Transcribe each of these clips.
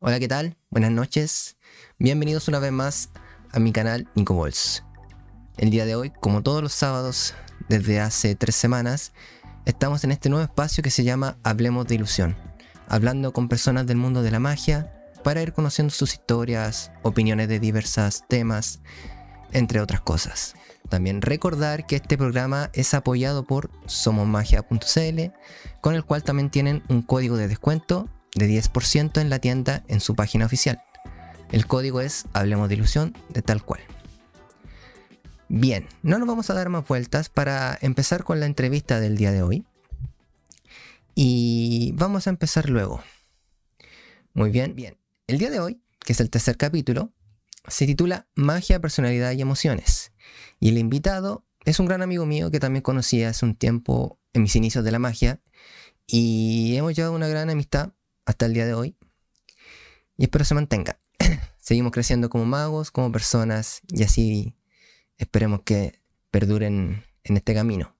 Hola, ¿qué tal? Buenas noches. Bienvenidos una vez más a mi canal Nico Balls. El día de hoy, como todos los sábados desde hace tres semanas, estamos en este nuevo espacio que se llama Hablemos de Ilusión, hablando con personas del mundo de la magia para ir conociendo sus historias, opiniones de diversos temas, entre otras cosas. También recordar que este programa es apoyado por somosmagia.cl, con el cual también tienen un código de descuento de 10% en la tienda en su página oficial. El código es Hablemos de Ilusión de tal cual. Bien, no nos vamos a dar más vueltas para empezar con la entrevista del día de hoy. Y vamos a empezar luego. Muy bien, bien. El día de hoy, que es el tercer capítulo, se titula Magia, Personalidad y Emociones. Y el invitado es un gran amigo mío que también conocí hace un tiempo en mis inicios de la magia. Y hemos llevado una gran amistad hasta el día de hoy. Y espero se mantenga. Seguimos creciendo como magos, como personas, y así esperemos que perduren en este camino.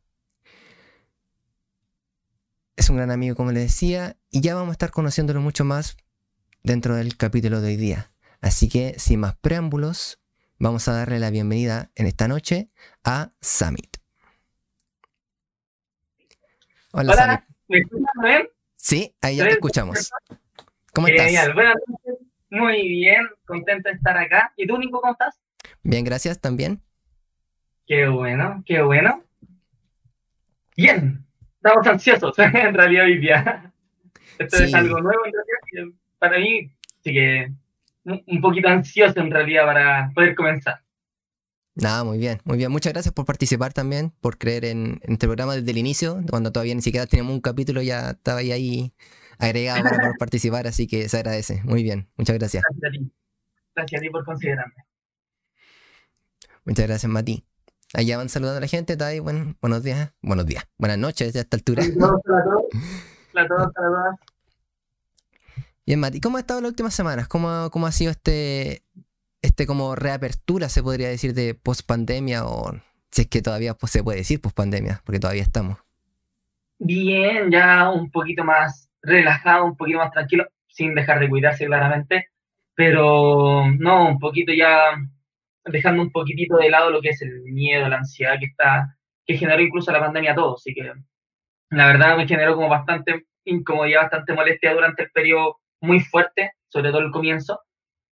Es un gran amigo, como les decía, y ya vamos a estar conociéndolo mucho más dentro del capítulo de hoy día. Así que, sin más preámbulos, vamos a darle la bienvenida en esta noche a Summit. Hola, Hola ¿me escuchas bien? Sí, ahí ya te escuchamos. ¿Cómo estás? Buenas noches. Muy bien, contento de estar acá. ¿Y tú, Nico, cómo estás? Bien, gracias también. Qué bueno, qué bueno. Bien, estamos ansiosos en realidad hoy día. Esto es algo nuevo en realidad. Para mí, sí que un poquito ansioso en realidad para poder comenzar. Nada, muy bien, muy bien. Muchas gracias por participar también, por creer en, este programa desde el inicio, cuando todavía ni siquiera teníamos un capítulo, ya estaba ahí, agregado para participar, así que se agradece. Muy bien, muchas gracias. Gracias a ti. Gracias a ti por considerarme. Muchas gracias, Mati. Allá van saludando a la gente, está ahí, bueno, buenos días, buenos días, buenas noches a esta altura. Saludos para todos, para todos, para todas. Bien, Mati, ¿cómo ha estado las últimas semanas? ¿Cómo, cómo ha sido este, este como reapertura, se podría decir, de post pandemia o si es que todavía pues, se puede decir post pandemia, porque todavía estamos. Bien, ya un poquito más relajado, un poquito más tranquilo, sin dejar de cuidarse claramente, pero no, un poquito ya dejando un poquitito de lado lo que es el miedo, la ansiedad que está, que generó incluso la pandemia a todos, así que la verdad me generó como bastante incomodidad, bastante molestia durante el periodo muy fuerte, sobre todo el comienzo,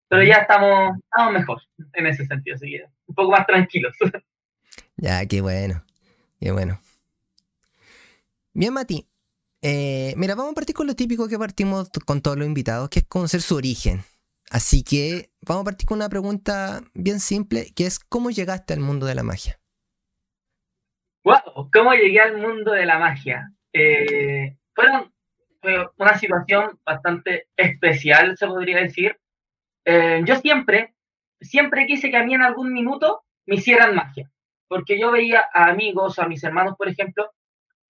pero ya estamos, estamos mejor en ese sentido, así que un poco más tranquilos. Ya, qué bueno, qué bueno. Bien, Mati. Eh, mira, vamos a partir con lo típico que partimos con todos los invitados, que es conocer su origen. Así que vamos a partir con una pregunta bien simple, que es ¿cómo llegaste al mundo de la magia? Wow, ¿cómo llegué al mundo de la magia? Eh, fue una situación bastante especial, se podría decir, eh, yo siempre, siempre quise que a mí en algún minuto me hicieran magia, porque yo veía a amigos, a mis hermanos, por ejemplo,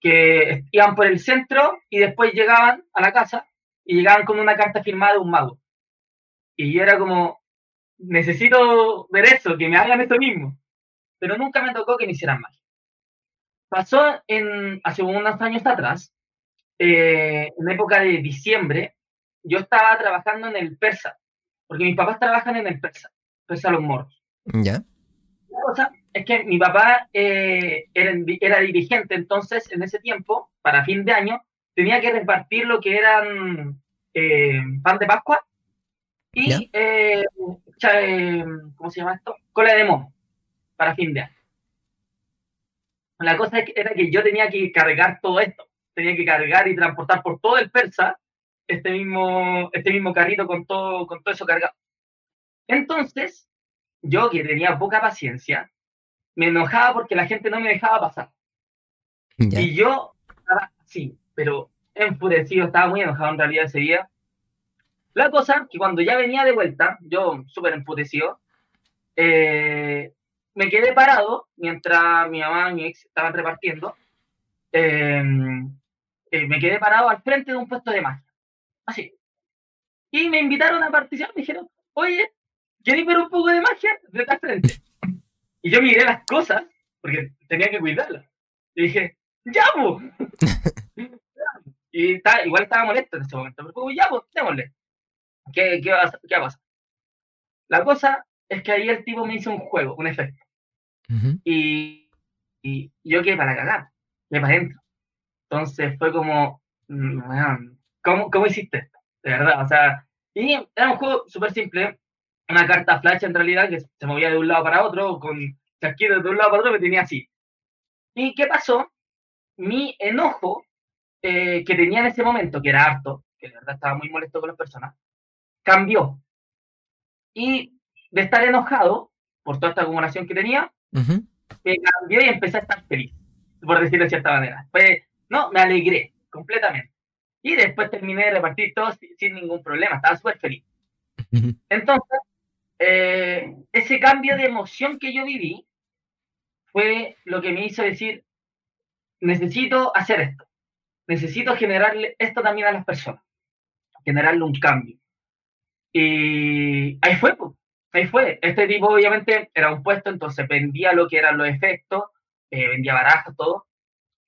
que iban por el centro y después llegaban a la casa y llegaban con una carta firmada de un mago. Y yo era como, necesito ver eso, que me hagan eso mismo. Pero nunca me tocó que me hicieran magia. Pasó en, hace unos años atrás, eh, en época de diciembre, yo estaba trabajando en el persa, porque mis papás trabajan en el Persa, Persa Los Morros. Ya. La cosa es que mi papá eh, era, era, dirigente, entonces en ese tiempo, para fin de año, tenía que repartir lo que eran eh, pan de Pascua y, eh, ¿cómo se llama esto? Cola de mono, para fin de año. La cosa era que yo tenía que cargar todo esto, tenía que cargar y transportar por todo el Persa este mismo, este mismo carrito con todo, con todo eso cargado. Entonces, yo que tenía poca paciencia, me enojaba porque la gente no me dejaba pasar. Y yo estaba así, pero enfurecido, estaba muy enojado en realidad ese día. La cosa que cuando ya venía de vuelta, yo súper enfurecido, eh, me quedé parado mientras mi mamá y mi ex estaban repartiendo. Eh, eh, me quedé parado al frente de un puesto de magia así. Y me invitaron a participar, me dijeron, oye, ¿quieres ver un poco de magia? Vete frente. Y yo miré las cosas, porque tenía que cuidarlas. Y dije, ¡ya, pues! y igual estaba molesto en ese momento, pero ya, pues, démosle. ¿Qué, qué, va, ¿Qué va a pasar? La cosa es que ahí el tipo me hizo un juego, un efecto. y, y, yo quedé para cagar, quedé para adentro. Entonces fue como, mm, ¿cómo, ¿cómo hiciste esto? De verdad, o sea, y era un juego súper simple, una carta flash en realidad que se movía de un lado para otro, con chasquidos de un lado para otro, me tenía así. ¿Y qué pasó? Mi enojo eh, que tenía en ese momento, que era harto, que de verdad estaba muy molesto con las personas, cambió. Y de estar enojado por toda esta acumulación que tenía, me cambió y empecé a estar feliz, por decirlo de cierta manera. Pues, no, me alegré completamente. Y después terminé de repartir todo sin, ningún problema, estaba súper feliz. Entonces, eh, ese cambio de emoción que yo viví fue lo que me hizo decir, necesito hacer esto, necesito generarle esto también a las personas, generarle un cambio. Y ahí fue, pues, ahí fue. Este tipo obviamente era un puesto, entonces vendía lo que eran los efectos, eh, vendía barajas, todo.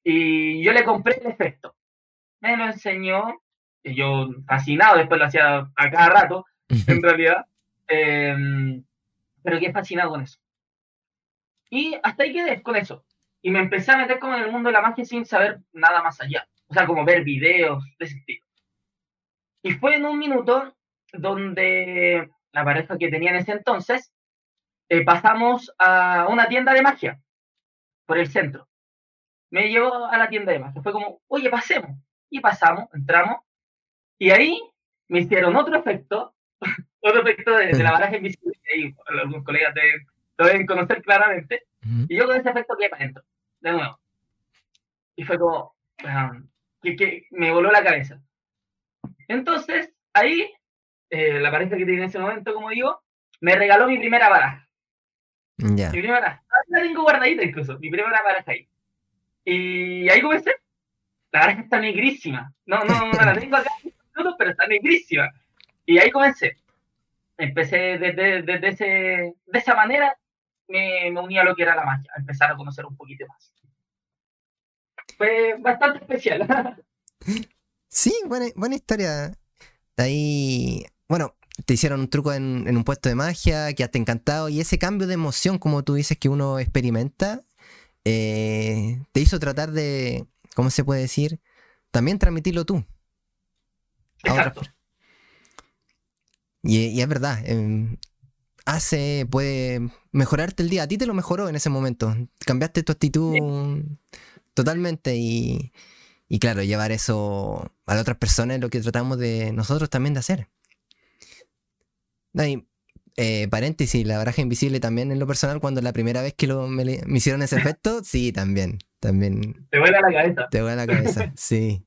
Y yo le compré el efecto. Me lo enseñó, y yo fascinado, después lo hacía a cada rato, en realidad. Em, pero quedé fascinado con eso. Y hasta ahí quedé con eso. Y me empecé a meter como en el mundo de la magia sin saber nada más allá. O sea, como ver videos de ese tipo. Y fue en un minuto donde la pareja que tenía en ese entonces, eh, pasamos a una tienda de magia por el centro. Me llevó a la tienda de magia. Fue como, oye, pasemos. Y pasamos, entramos. Y ahí me hicieron otro efecto, otro efecto de, la baraja invisible, que ahí algunos colegas lo deben conocer claramente. Y yo con ese efecto quedé para adentro, de nuevo. Y fue como, que, que me voló la cabeza. Entonces, ahí eh, la pareja que tenía en ese momento, como digo, me regaló mi primera baraja. Mi primera baraja. La tengo guardadita incluso, mi primera baraja ahí. Y ahí comencé. La baraja está negrísima. No, no, no la tengo acá, pero está negrísima. Y ahí comencé. Empecé desde, desde ese, de esa manera, me, me uní a lo que era la magia, a empezar a conocer un poquito más. Fue bastante especial. Sí, buena, buena historia. Ahí bueno, te hicieron un truco en, un puesto de magia, que te encantado, y ese cambio de emoción, como tú dices, que uno experimenta, eh, te hizo tratar de, ¿cómo se puede decir? También transmitirlo tú. Exacto. Y, es verdad, em, hace, puede mejorarte el día. A ti te lo mejoró en ese momento. Cambiaste tu actitud totalmente y, y claro, llevar eso a las otras personas es lo que tratamos de nosotros también de hacer. Eh, paréntesis, la baraja invisible también en lo personal, cuando la primera vez que lo, me, hicieron ese efecto, sí, también, también. Te vuela la cabeza. Te vuela la cabeza, sí.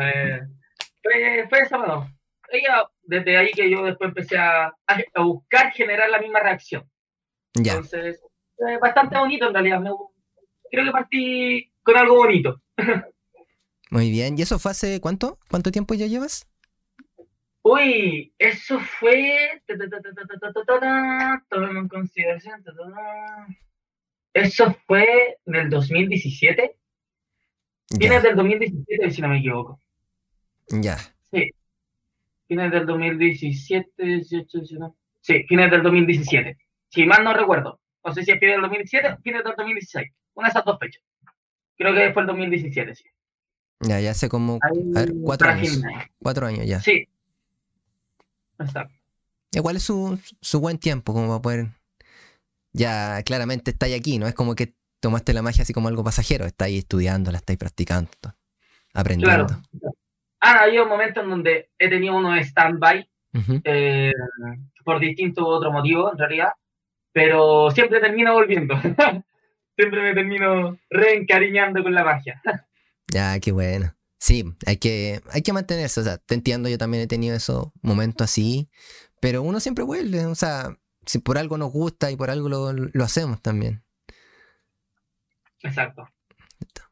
Eh, fue, fue eso, bueno. Ella, desde ahí que yo después empecé a, a, buscar generar la misma reacción. Ya. Entonces, bastante bonito en realidad. creo que partí con algo bonito. Muy bien. ¿Y eso fue hace cuánto? ¿Cuánto tiempo ya llevas? Uy, eso fue. en consideración. Eso fue del 2017. Fines del 2017, si no me equivoco. Ya. Sí. Fines del 2017, 18, 19. Sí, fines del 2017. Si mal no recuerdo. No sé si es fines del 2017 o fines del 2016. Una de esas dos fechas. Creo que fue el 2017, sí. Ya, ya hace como. a ver, cuatro años. Cuatro años ya. Sí, Igual es su, su buen tiempo como para poder... Ya claramente estáis aquí, no es como que tomaste la magia así como algo pasajero, estáis estudiando, la estáis practicando, aprendiendo. Claro. Han habido momentos en donde he tenido uno stand-by eh, por distintos otros motivos, en realidad, pero siempre termino volviendo. siempre me termino reencariñando con la magia. ya, qué bueno. Sí, hay que, hay que mantenerse, o sea, te entiendo, yo también he tenido esos momentos así, pero uno siempre vuelve, o sea, si por algo nos gusta y por algo lo, hacemos también. Exacto.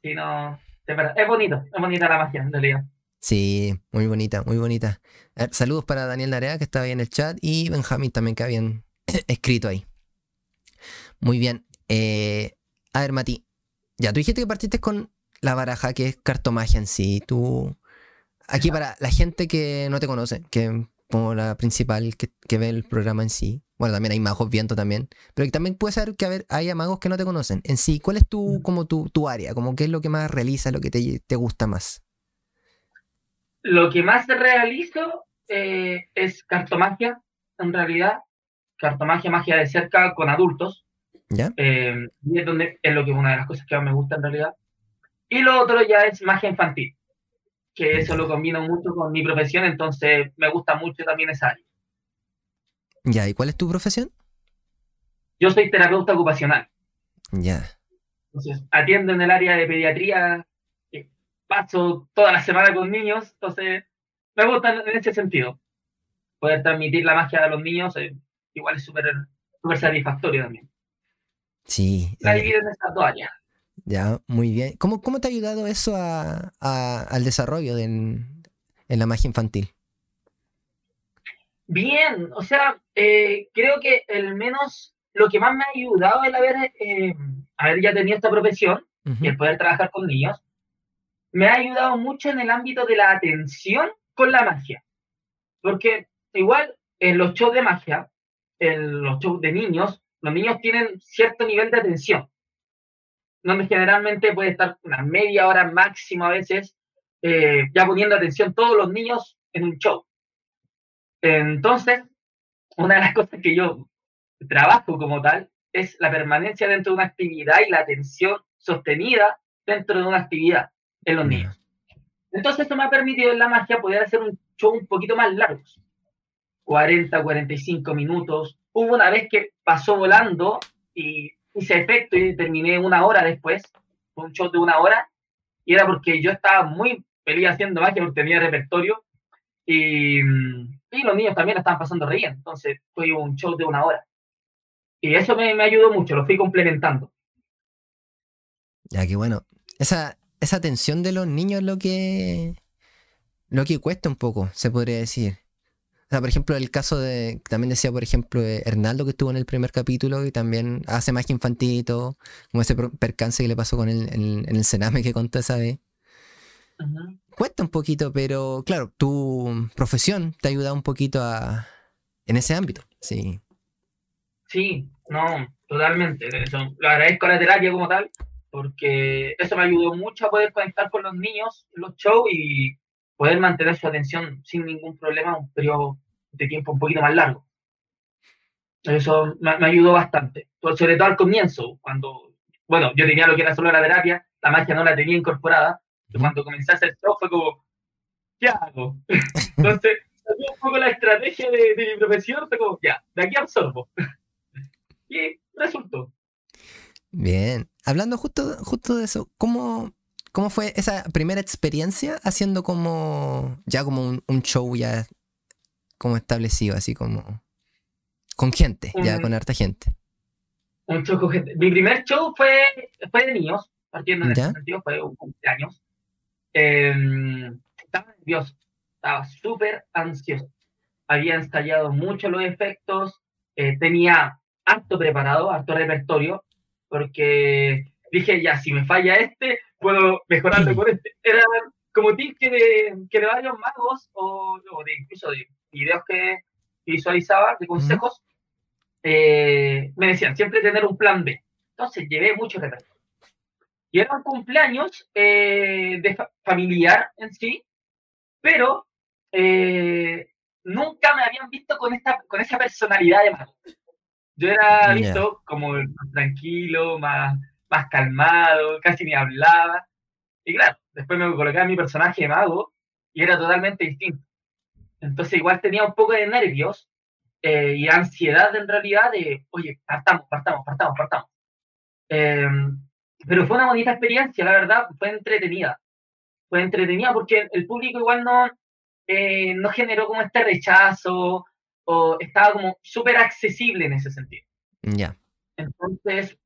Sí, no, es bonito, es bonita la magia, en realidad. Sí, muy bonita, muy bonita. saludos para Daniel Narea, que estaba ahí en el chat, y Benjamín también, que habían escrito ahí. Muy bien. Eh, a ver, Mati, ya, tú dijiste que partiste con la baraja, que es cartomagia en sí, ¿tú aquí para la gente que no te conoce, que como la principal que, ve el programa en sí. Bueno, también hay magos viento también. Pero también puede ser que haber, haya magos que no te conocen. En sí, ¿cuál es tu, mm. como tu, tu área? Como qué es lo que más realizas, lo que te, te gusta más? Lo que más realizo eh, es cartomagia, en realidad. Cartomagia, magia de cerca con adultos. ¿Ya? Eh, y es, donde, es lo que una de las cosas que más me gusta en realidad. Y lo otro ya es magia infantil, que eso lo combino mucho con mi profesión, entonces me gusta mucho también esa área. Ya, ¿y cuál es tu profesión? Yo soy terapeuta ocupacional. Ya. Entonces, atiendo en el área de pediatría, paso toda la semana con niños, entonces me gusta en ese sentido. Poder transmitir la magia a los niños eh, igual es súper satisfactorio también. Sí. La eh, en estas dos áreas. Ya, muy bien. ¿Cómo, cómo te ha ayudado eso a, al desarrollo de, en, la magia infantil? Bien, o sea, eh, creo que el menos lo que más me ha ayudado es haber, haber ya tenido esta profesión y el poder trabajar con niños me ha ayudado mucho en el ámbito de la atención con la magia. Porque igual en los shows de magia, en los shows de niños, los niños tienen cierto nivel de atención, donde generalmente puede estar una media hora máximo a veces, eh, ya poniendo atención todos los niños en un show. Entonces, una de las cosas que yo trabajo como tal es la permanencia dentro de una actividad y la atención sostenida dentro de una actividad en los niños. Entonces esto me ha permitido en la magia poder hacer un show un poquito más largo. 40, 45 minutos. Hubo una vez que pasó volando y hice efecto y terminé una hora después, un show de una hora, y era porque yo estaba muy feliz haciendo magia porque tenía repertorio y, y los niños también estaban pasando re bien. Entonces fue un show de una hora. Y eso me, me ayudó mucho, lo fui complementando. Ya, que bueno. Esa, esa tensión de los niños es lo que, lo que cuesta un poco, se podría decir. O sea, por ejemplo, el caso de, también decía, por ejemplo, de Hernaldo que estuvo en el primer capítulo y también hace más que infantito, como ese percance que le pasó con el, en, el Sename que contó esa vez. Cuesta un poquito, pero claro, tu profesión te ha ayudado un poquito a, en ese ámbito, sí. Sí, no, totalmente. lo agradezco a la terapia como tal, porque eso me ayudó mucho a poder conectar con los niños en los shows y poder mantener su atención sin ningún problema un periodo de tiempo un poquito más largo. Eso me, ayudó bastante, sobre todo al comienzo, cuando, bueno, yo tenía lo que era solo la terapia, la magia no la tenía incorporada, cuando comencé a hacer show fue como, ¿qué hago? Entonces, un poco la estrategia de, de mi profesión, fue como, ya, de aquí absorbo. y resultó. Bien. Hablando justo, justo de eso, ¿cómo, ¿cómo fue esa primera experiencia haciendo como ya como un, show ya como establecido, así como con gente, ya con harta gente? Un show con gente. Mi primer show fue, fue de niños, partiendo en ese sentido, fue un cumpleaños. Em, estaba nervioso, estaba súper ansioso. Había ensayado mucho los efectos, eh, tenía harto preparado, harto repertorio, porque dije, ya, si me falla este, puedo mejorarlo con este. Era como tips que de, que de varios magos, o, de incluso de videos que visualizaba, de consejos, eh, me decían siempre tener un plan B. Entonces llevé mucho repertorio. Y era un cumpleaños eh, de familiar en sí, pero eh, nunca me habían visto con, esta, con esa personalidad de mago. Yo era visto como más tranquilo, más, más calmado, casi ni hablaba. Y claro, después me colocaba mi personaje de mago y era totalmente distinto. Entonces igual tenía un poco de nervios eh, y ansiedad en realidad de, oye, partamos, partamos, partamos, partamos. Em, pero fue una bonita experiencia, la verdad, fue entretenida. Fue entretenida porque el público igual no, eh, no generó como este rechazo estaba como súper accesible en ese sentido. Ya. Entonces, me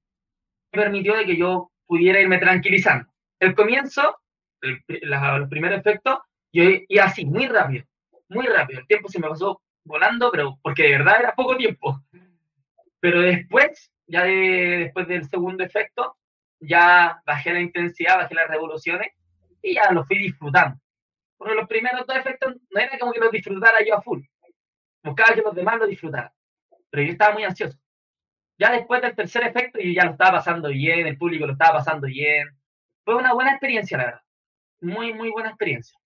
permitió de que yo pudiera irme tranquilizando. El comienzo, los primeros efectos, yo iba así, muy rápido, muy rápido. El tiempo se me pasó volando, pero porque de verdad era poco tiempo. Pero después, ya después del segundo efecto, ya bajé la intensidad, bajé las revoluciones y ya lo fui disfrutando. Porque los primeros dos efectos no era como que los disfrutara yo a full. Buscaba que los demás lo disfrutaran. Pero yo estaba muy ansioso. Ya después del tercer efecto, yo ya lo estaba pasando bien, el público lo estaba pasando bien. Fue una buena experiencia, la verdad. Muy, muy buena experiencia.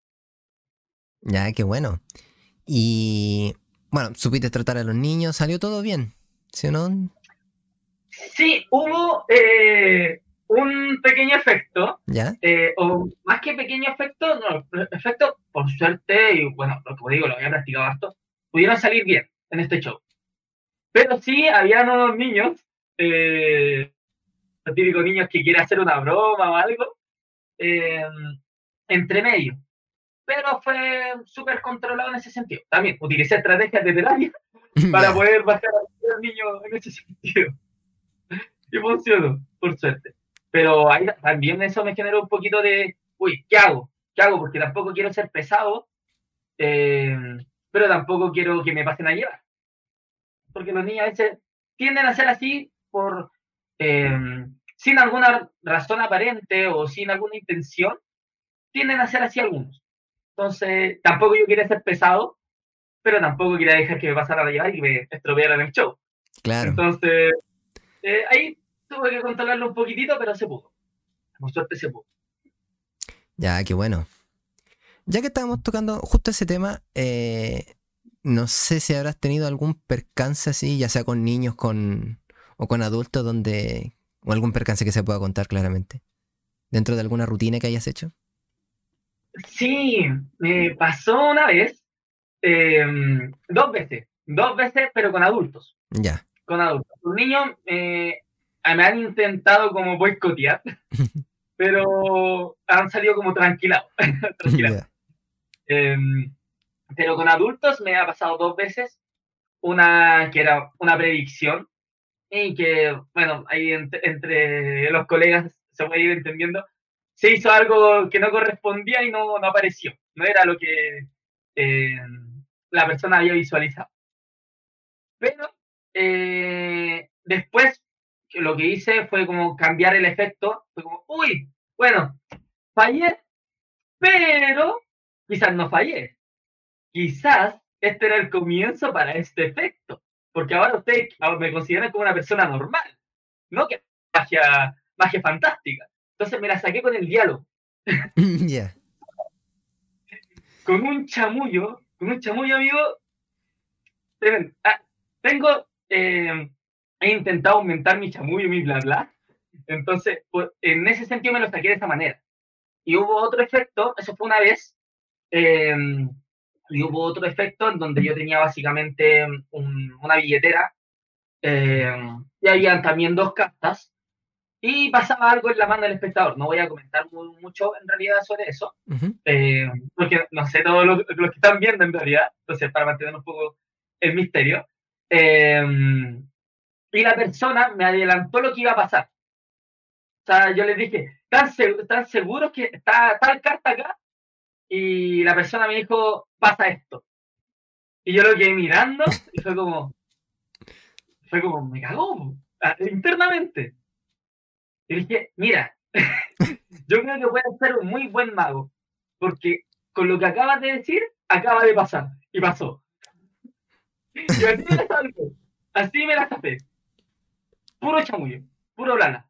Ya, qué bueno. Y bueno, supiste tratar a los niños, salió todo bien, ¿sí o no? Sí, hubo eh, un pequeño efecto. ¿Ya? Eh, o más que pequeño efecto, no, efecto, por suerte, y bueno, como digo, lo había practicado harto, pudieron salir bien en este show. Pero sí, habían unos niños, eh, los típicos niños que quieren hacer una broma o algo, eh, entre medio. Pero fue súper controlado en ese sentido. También utilicé estrategias de terapia para poder bajar al niño en ese sentido. Y funcionó, por suerte. Pero ahí también eso me generó un poquito de, uy, ¿qué hago? ¿Qué hago? Porque tampoco quiero ser pesado, eh, pero tampoco quiero que me pasen a llevar. Porque los niños a veces tienden a ser así por, eh, sin alguna razón aparente o sin alguna intención, tienden a ser así algunos. Entonces, tampoco yo quería ser pesado, pero tampoco quería dejar que me pasaran a llevar y que me estropearan el show. Claro. Entonces, eh, ahí tuve que controlarlo un poquitito, pero se pudo. Por suerte se pudo. Ya, qué bueno. Ya que estábamos tocando justo ese tema, eh, no sé si habrás tenido algún percance así, ya sea con niños con, o con adultos, donde o algún percance que se pueda contar claramente, dentro de alguna rutina que hayas hecho. Sí, me pasó una vez, em, dos veces, dos veces, pero con adultos. Ya. Con adultos. Los niños eh, me han intentado como boicotear, pero han salido como tranquilados. tranquilados. Em, pero con adultos me ha pasado dos veces. Una que era una predicción y que, bueno, ahí entre los colegas se puede ir entendiendo. Se hizo algo que no correspondía y no, no apareció. No era lo que eh, la persona había visualizado. Pero eh, después lo que hice fue como cambiar el efecto. Fue como, uy, bueno, fallé, pero quizás no fallé. Quizás este era el comienzo para este efecto. Porque ahora ustedes me consideran como una persona normal, no que magia, magia fantástica. Entonces me la saqué con el diálogo. Ya. Con un chamullo, con un chamullo, amigo. Ah, tengo, eh, he intentado aumentar mi chamullo, mi bla bla. Entonces, pues, en ese sentido me lo saqué de esa manera. Y hubo otro efecto, eso fue una vez, eh, y hubo otro efecto en donde yo tenía básicamente una billetera eh, y habían también dos cartas y pasaba algo en la mano del espectador. No voy a comentar mucho en realidad sobre eso, eh, porque no sé todo lo, que están viendo en realidad, entonces para mantener un poco el misterio. Eh, y la persona me adelantó lo que iba a pasar. O sea, yo les dije, ¿están, seguros que está tal carta acá? Y la persona me dijo, pasa esto. Y yo lo quedé mirando y fue como, fue como, me cagó internamente. Y dije, mira, yo creo que puede ser un muy buen mago, porque con lo que acabas de decir, acaba de pasar, y pasó. Y así me la salgo, así me la tapé. Puro chamullo, puro blana.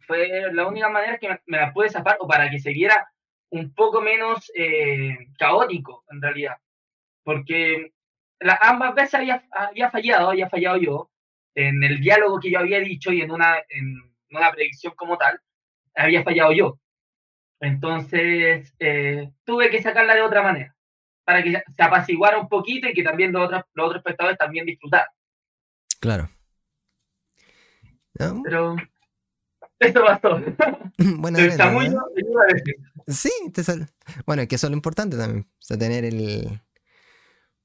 Fue la única manera que me, la pude zafar, o para que se viera un poco menos eh, caótico, en realidad. Porque ambas veces había, había, fallado, había fallado yo, en el diálogo que yo había dicho y en una, en una predicción como tal, había fallado yo. Entonces, eh, tuve que sacarla de otra manera, para que se apaciguara un poquito y que también los otros, los otros espectadores también disfrutaran. Claro. Pero esto pasó. Bueno, Sí, bueno, que eso es lo importante también. O sea, tener el,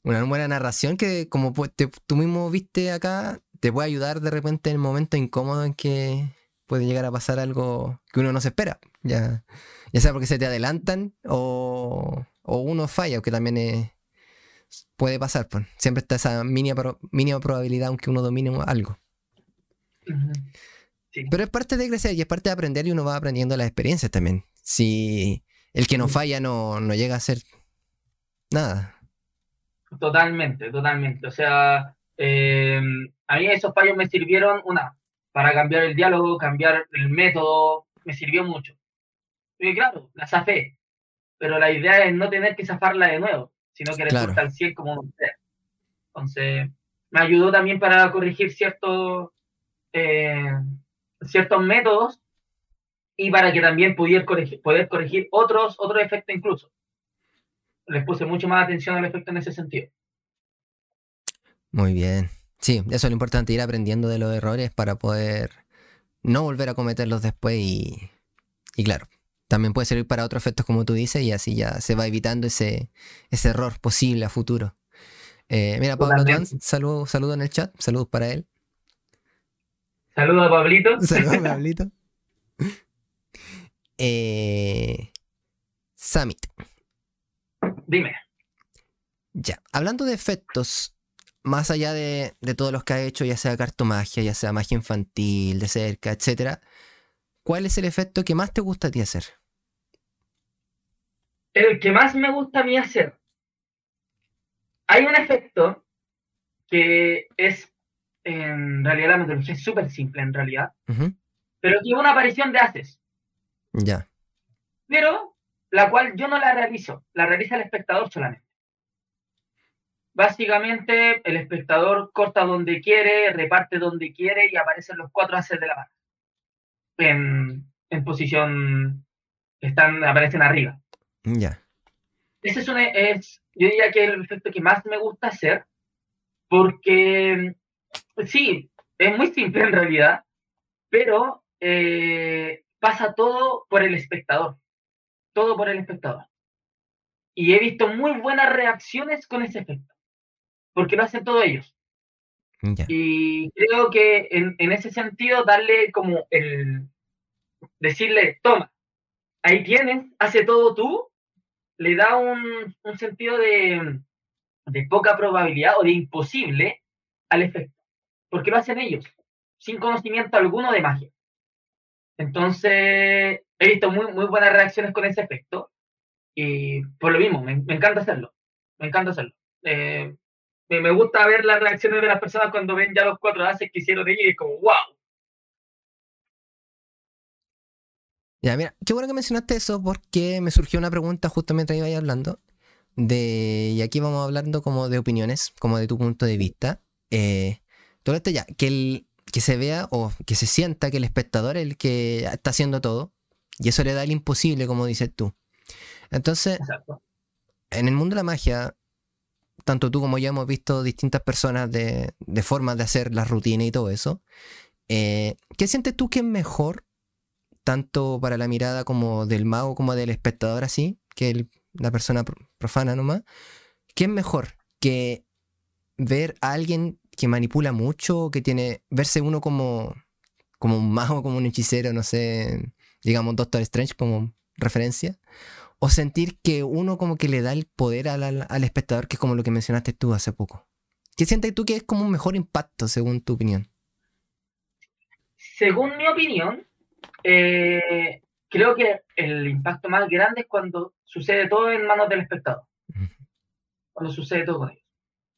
una buena narración que, como tú mismo viste acá, te puede ayudar de repente en el momento incómodo en que puede llegar a pasar algo que uno no se espera. Ya, ya sea porque se te adelantan o, o uno falla, que también puede pasar. Pues. Siempre está esa mínima, mínima probabilidad aunque uno domine algo. Pero es parte de crecer y es parte de aprender y uno va aprendiendo las experiencias también. Si el que no falla no, no llega a ser nada. Totalmente, totalmente. O sea, eh, a mí esos fallos me sirvieron, una, para cambiar el diálogo, cambiar el método, me sirvió mucho. Y claro, la zafé, pero la idea es no tener que zafarla de nuevo, sino que resulta al 100 como un Entonces, me ayudó también para corregir ciertos, eh, ciertos métodos y para que también pudiera corregir, poder corregir otros, otros efectos incluso. Les puse mucho más atención al efecto en ese sentido. Muy bien. Sí, eso es lo importante, ir aprendiendo de los errores para poder no volver a cometerlos después y, y claro, también puede servir para otros efectos como tú dices y así ya se va evitando ese, ese error posible a futuro. Eh, mira, Pablo saludo, saludo en el chat, saludos para él. Saludos a Pablito. Saludos a Pablito. eh, Summit. Dime. Ya, hablando de efectos, más allá de, de todos los que ha hecho, ya sea cartomagia, ya sea magia infantil, de cerca, etcétera, ¿cuál es el efecto que más te gusta a ti hacer? El que más me gusta a mí hacer. Hay un efecto que es, en realidad, la metodología es súper simple, en realidad, pero tiene una aparición de haces. Ya. Pero la cual yo no la realizo, la realiza el espectador solamente. Básicamente, el espectador corta donde quiere, reparte donde quiere y aparecen los cuatro haces de la mano en, en posición, están, aparecen arriba. Ya. Ese es, un, es, yo diría que el efecto que más me gusta hacer, porque sí, es muy simple en realidad, pero eh, pasa todo por el espectador, todo por el espectador. Y he visto muy buenas reacciones con ese efecto, porque lo hacen todos ellos. Y creo que en, en, ese sentido, darle como el. decirle, toma, ahí tienes, hace todo tú, le da un, un sentido de, de, poca probabilidad o de imposible al efecto. Porque lo hacen ellos, sin conocimiento alguno de magia. Entonces, he visto muy, muy buenas reacciones con ese efecto. Y por lo mismo, me, encanta hacerlo. Me encanta hacerlo. Eh, me gusta ver las reacciones de las personas cuando ven ya los cuatro haces que hicieron ellos y es como, wow. Ya, mira, qué bueno que mencionaste eso porque me surgió una pregunta justo mientras iba hablando. De, y aquí vamos hablando como de opiniones, como de tu punto de vista. Eh, todo esto ya, que, el, que se vea o que se sienta que el espectador es el que está haciendo todo. Y eso le da el imposible, como dices tú. Entonces, en el mundo de la magia, tanto tú como yo hemos visto distintas personas de, formas de hacer la rutina y todo eso. Eh, ¿Qué sientes tú que es mejor, tanto para la mirada como del mago como del espectador así, que la persona profana nomás? ¿Qué es mejor que ver a alguien que manipula mucho, que tiene, verse uno como, como un mago, como un hechicero, no sé, digamos Doctor Strange como referencia? o sentir que uno como que le da el poder al, espectador, que es como lo que mencionaste tú hace poco? ¿Qué sientes tú que es como un mejor impacto, según tu opinión? Según mi opinión, eh, creo que el impacto más grande es cuando sucede todo en manos del espectador. Cuando sucede todo con ellos.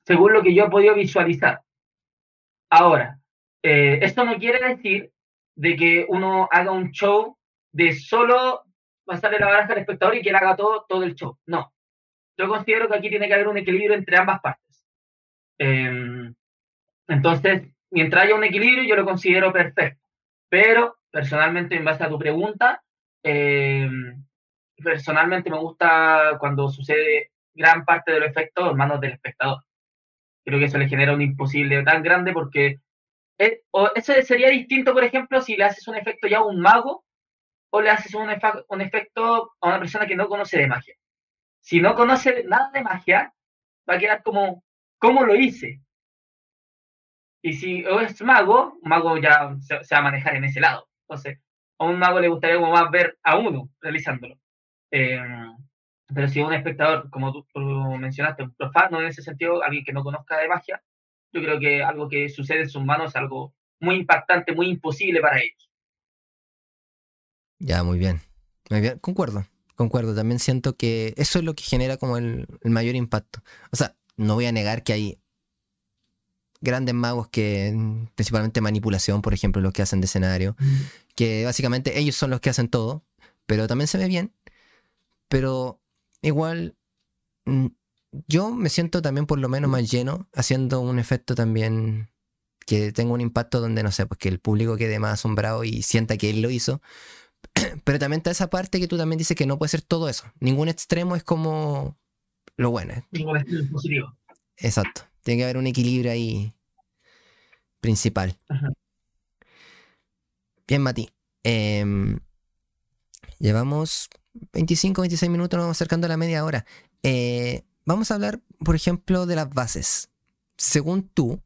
Según lo que yo he podido visualizar. Ahora, eh, esto no quiere decir de que uno haga un show de solo pasarle la baraja al espectador y que haga todo, todo el show. No. Yo considero que aquí tiene que haber un equilibrio entre ambas partes. Em, entonces, mientras haya un equilibrio, yo lo considero perfecto. Pero, personalmente, en base a tu pregunta, em, personalmente me gusta cuando sucede gran parte de los efectos en manos del espectador. Creo que eso le genera un imposible tan grande porque eso sería distinto, por ejemplo, si le haces un efecto ya a un mago o le haces un, un efecto a una persona que no conoce de magia. Si no conoce nada de magia, va a quedar como, ¿cómo lo hice? Y si es mago, mago ya se, va a manejar en ese lado. Entonces, a un mago le gustaría como más ver a uno realizándolo. Eh, pero si un espectador, como tú, mencionaste, un profano en ese sentido, alguien que no conozca de magia, yo creo que algo que sucede en sus manos es algo muy impactante, muy imposible para ellos. Ya, muy bien. Muy bien, concuerdo. concuerdo. También siento que eso es lo que genera como el, mayor impacto. O sea, no voy a negar que hay grandes magos que, principalmente manipulación, por ejemplo, los que hacen de escenario, mm. que básicamente ellos son los que hacen todo, pero también se ve bien. Pero igual, mm, yo me siento también por lo menos más lleno, haciendo un efecto también que tenga un impacto donde, no sé, pues que el público quede más asombrado y sienta que él lo hizo. Pero también está esa parte que tú también dices que no puede ser todo eso. Ningún extremo es como lo bueno. Ningún extremo positivo. Exacto. Tiene que haber un equilibrio ahí principal. Bien, Mati. Em, llevamos 25, 26 minutos, nos vamos acercando a la media hora. Eh, vamos a hablar, por ejemplo, de las bases. Según tú,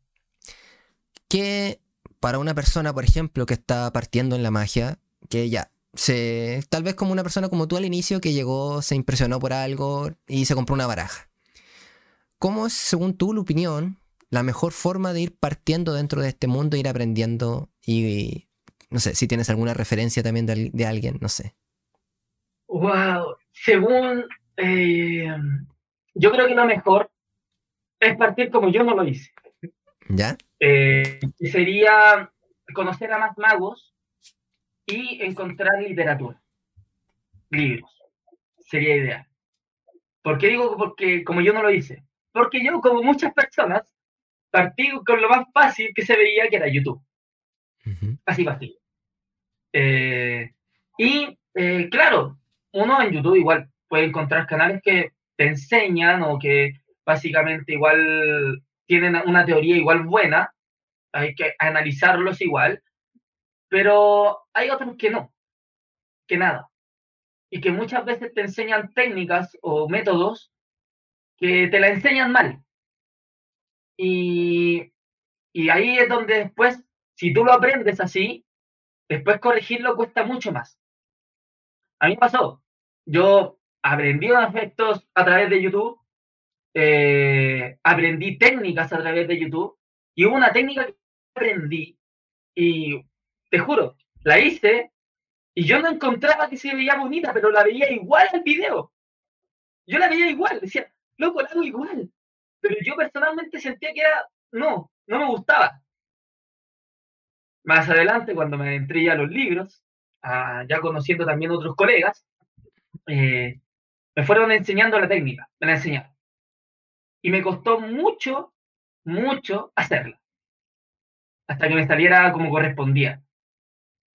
¿qué para una persona, por ejemplo, que está partiendo en la magia, que ya, se, tal vez como una persona como tú al inicio, que llegó, se impresionó por algo y se compró una baraja. ¿Cómo es, según la opinión, la mejor forma de ir partiendo dentro de este mundo, ir aprendiendo y, no sé, si tienes alguna referencia también de, alguien, no sé. Wow, según eh, yo creo que lo mejor es partir como yo no lo hice. ¿Ya? Eh, sería conocer a más magos y encontrar literatura, libros. Sería ideal. ¿Por qué digo? Porque como yo no lo hice. Porque yo, como muchas personas, partí con lo más fácil que se veía, que era YouTube. Así fácil. Eh, y eh, claro, uno en YouTube igual puede encontrar canales que te enseñan o que básicamente igual tienen una teoría igual buena, hay que analizarlos igual, pero hay otros que no, que nada. Y que muchas veces te enseñan técnicas o métodos que te la enseñan mal. Y, y ahí es donde después, si tú lo aprendes así, después corregirlo cuesta mucho más. A mí pasó. Yo aprendí los efectos a través de YouTube, eh, aprendí técnicas a través de YouTube, y hubo una técnica que aprendí, y te juro, la hice, y yo no encontraba que se veía bonita, pero la veía igual al video. Yo la veía igual, decía, loco, la hago igual. Pero yo personalmente sentía que era, no, no me gustaba. Más adelante, cuando me entré ya a los libros, ya conociendo también otros colegas, eh, me fueron enseñando la técnica, me la enseñaron. Y me costó mucho, mucho hacerla. Hasta que me saliera como correspondía.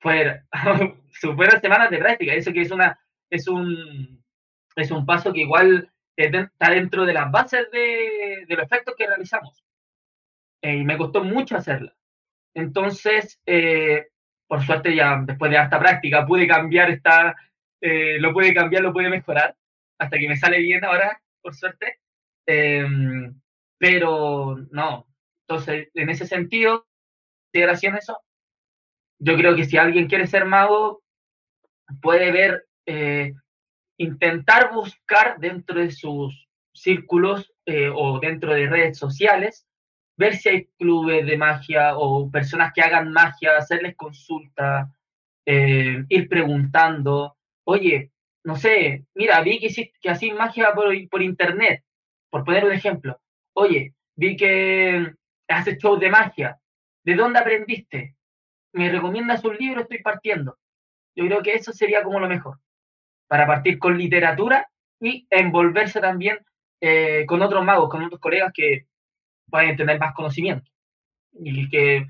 Fue, fueron semanas de práctica. Eso que es una, es un, es un paso que igual está dentro de las bases de, de los efectos que realizamos. Eh, y me costó mucho hacerla. Entonces, eh, por suerte ya después de harta práctica pude cambiar esta, eh, lo puede cambiar, lo puede mejorar hasta que me sale bien ahora, por suerte. Em, pero no, entonces en ese sentido, consideración eso, yo creo que si alguien quiere ser mago, puede ver, eh, intentar buscar dentro de sus círculos eh, o dentro de redes sociales, ver si hay clubes de magia o personas que hagan magia, hacerles consulta, eh, ir preguntando, oye, no sé, mira, vi que, así magia por, internet, por poner un ejemplo. Oye, vi que haces show de magia. ¿De dónde aprendiste? ¿Me recomiendas un libro? Estoy partiendo. Yo creo que eso sería como lo mejor. Para partir con literatura y envolverse también eh, con otros magos, con otros colegas que pueden tener más conocimiento. Y que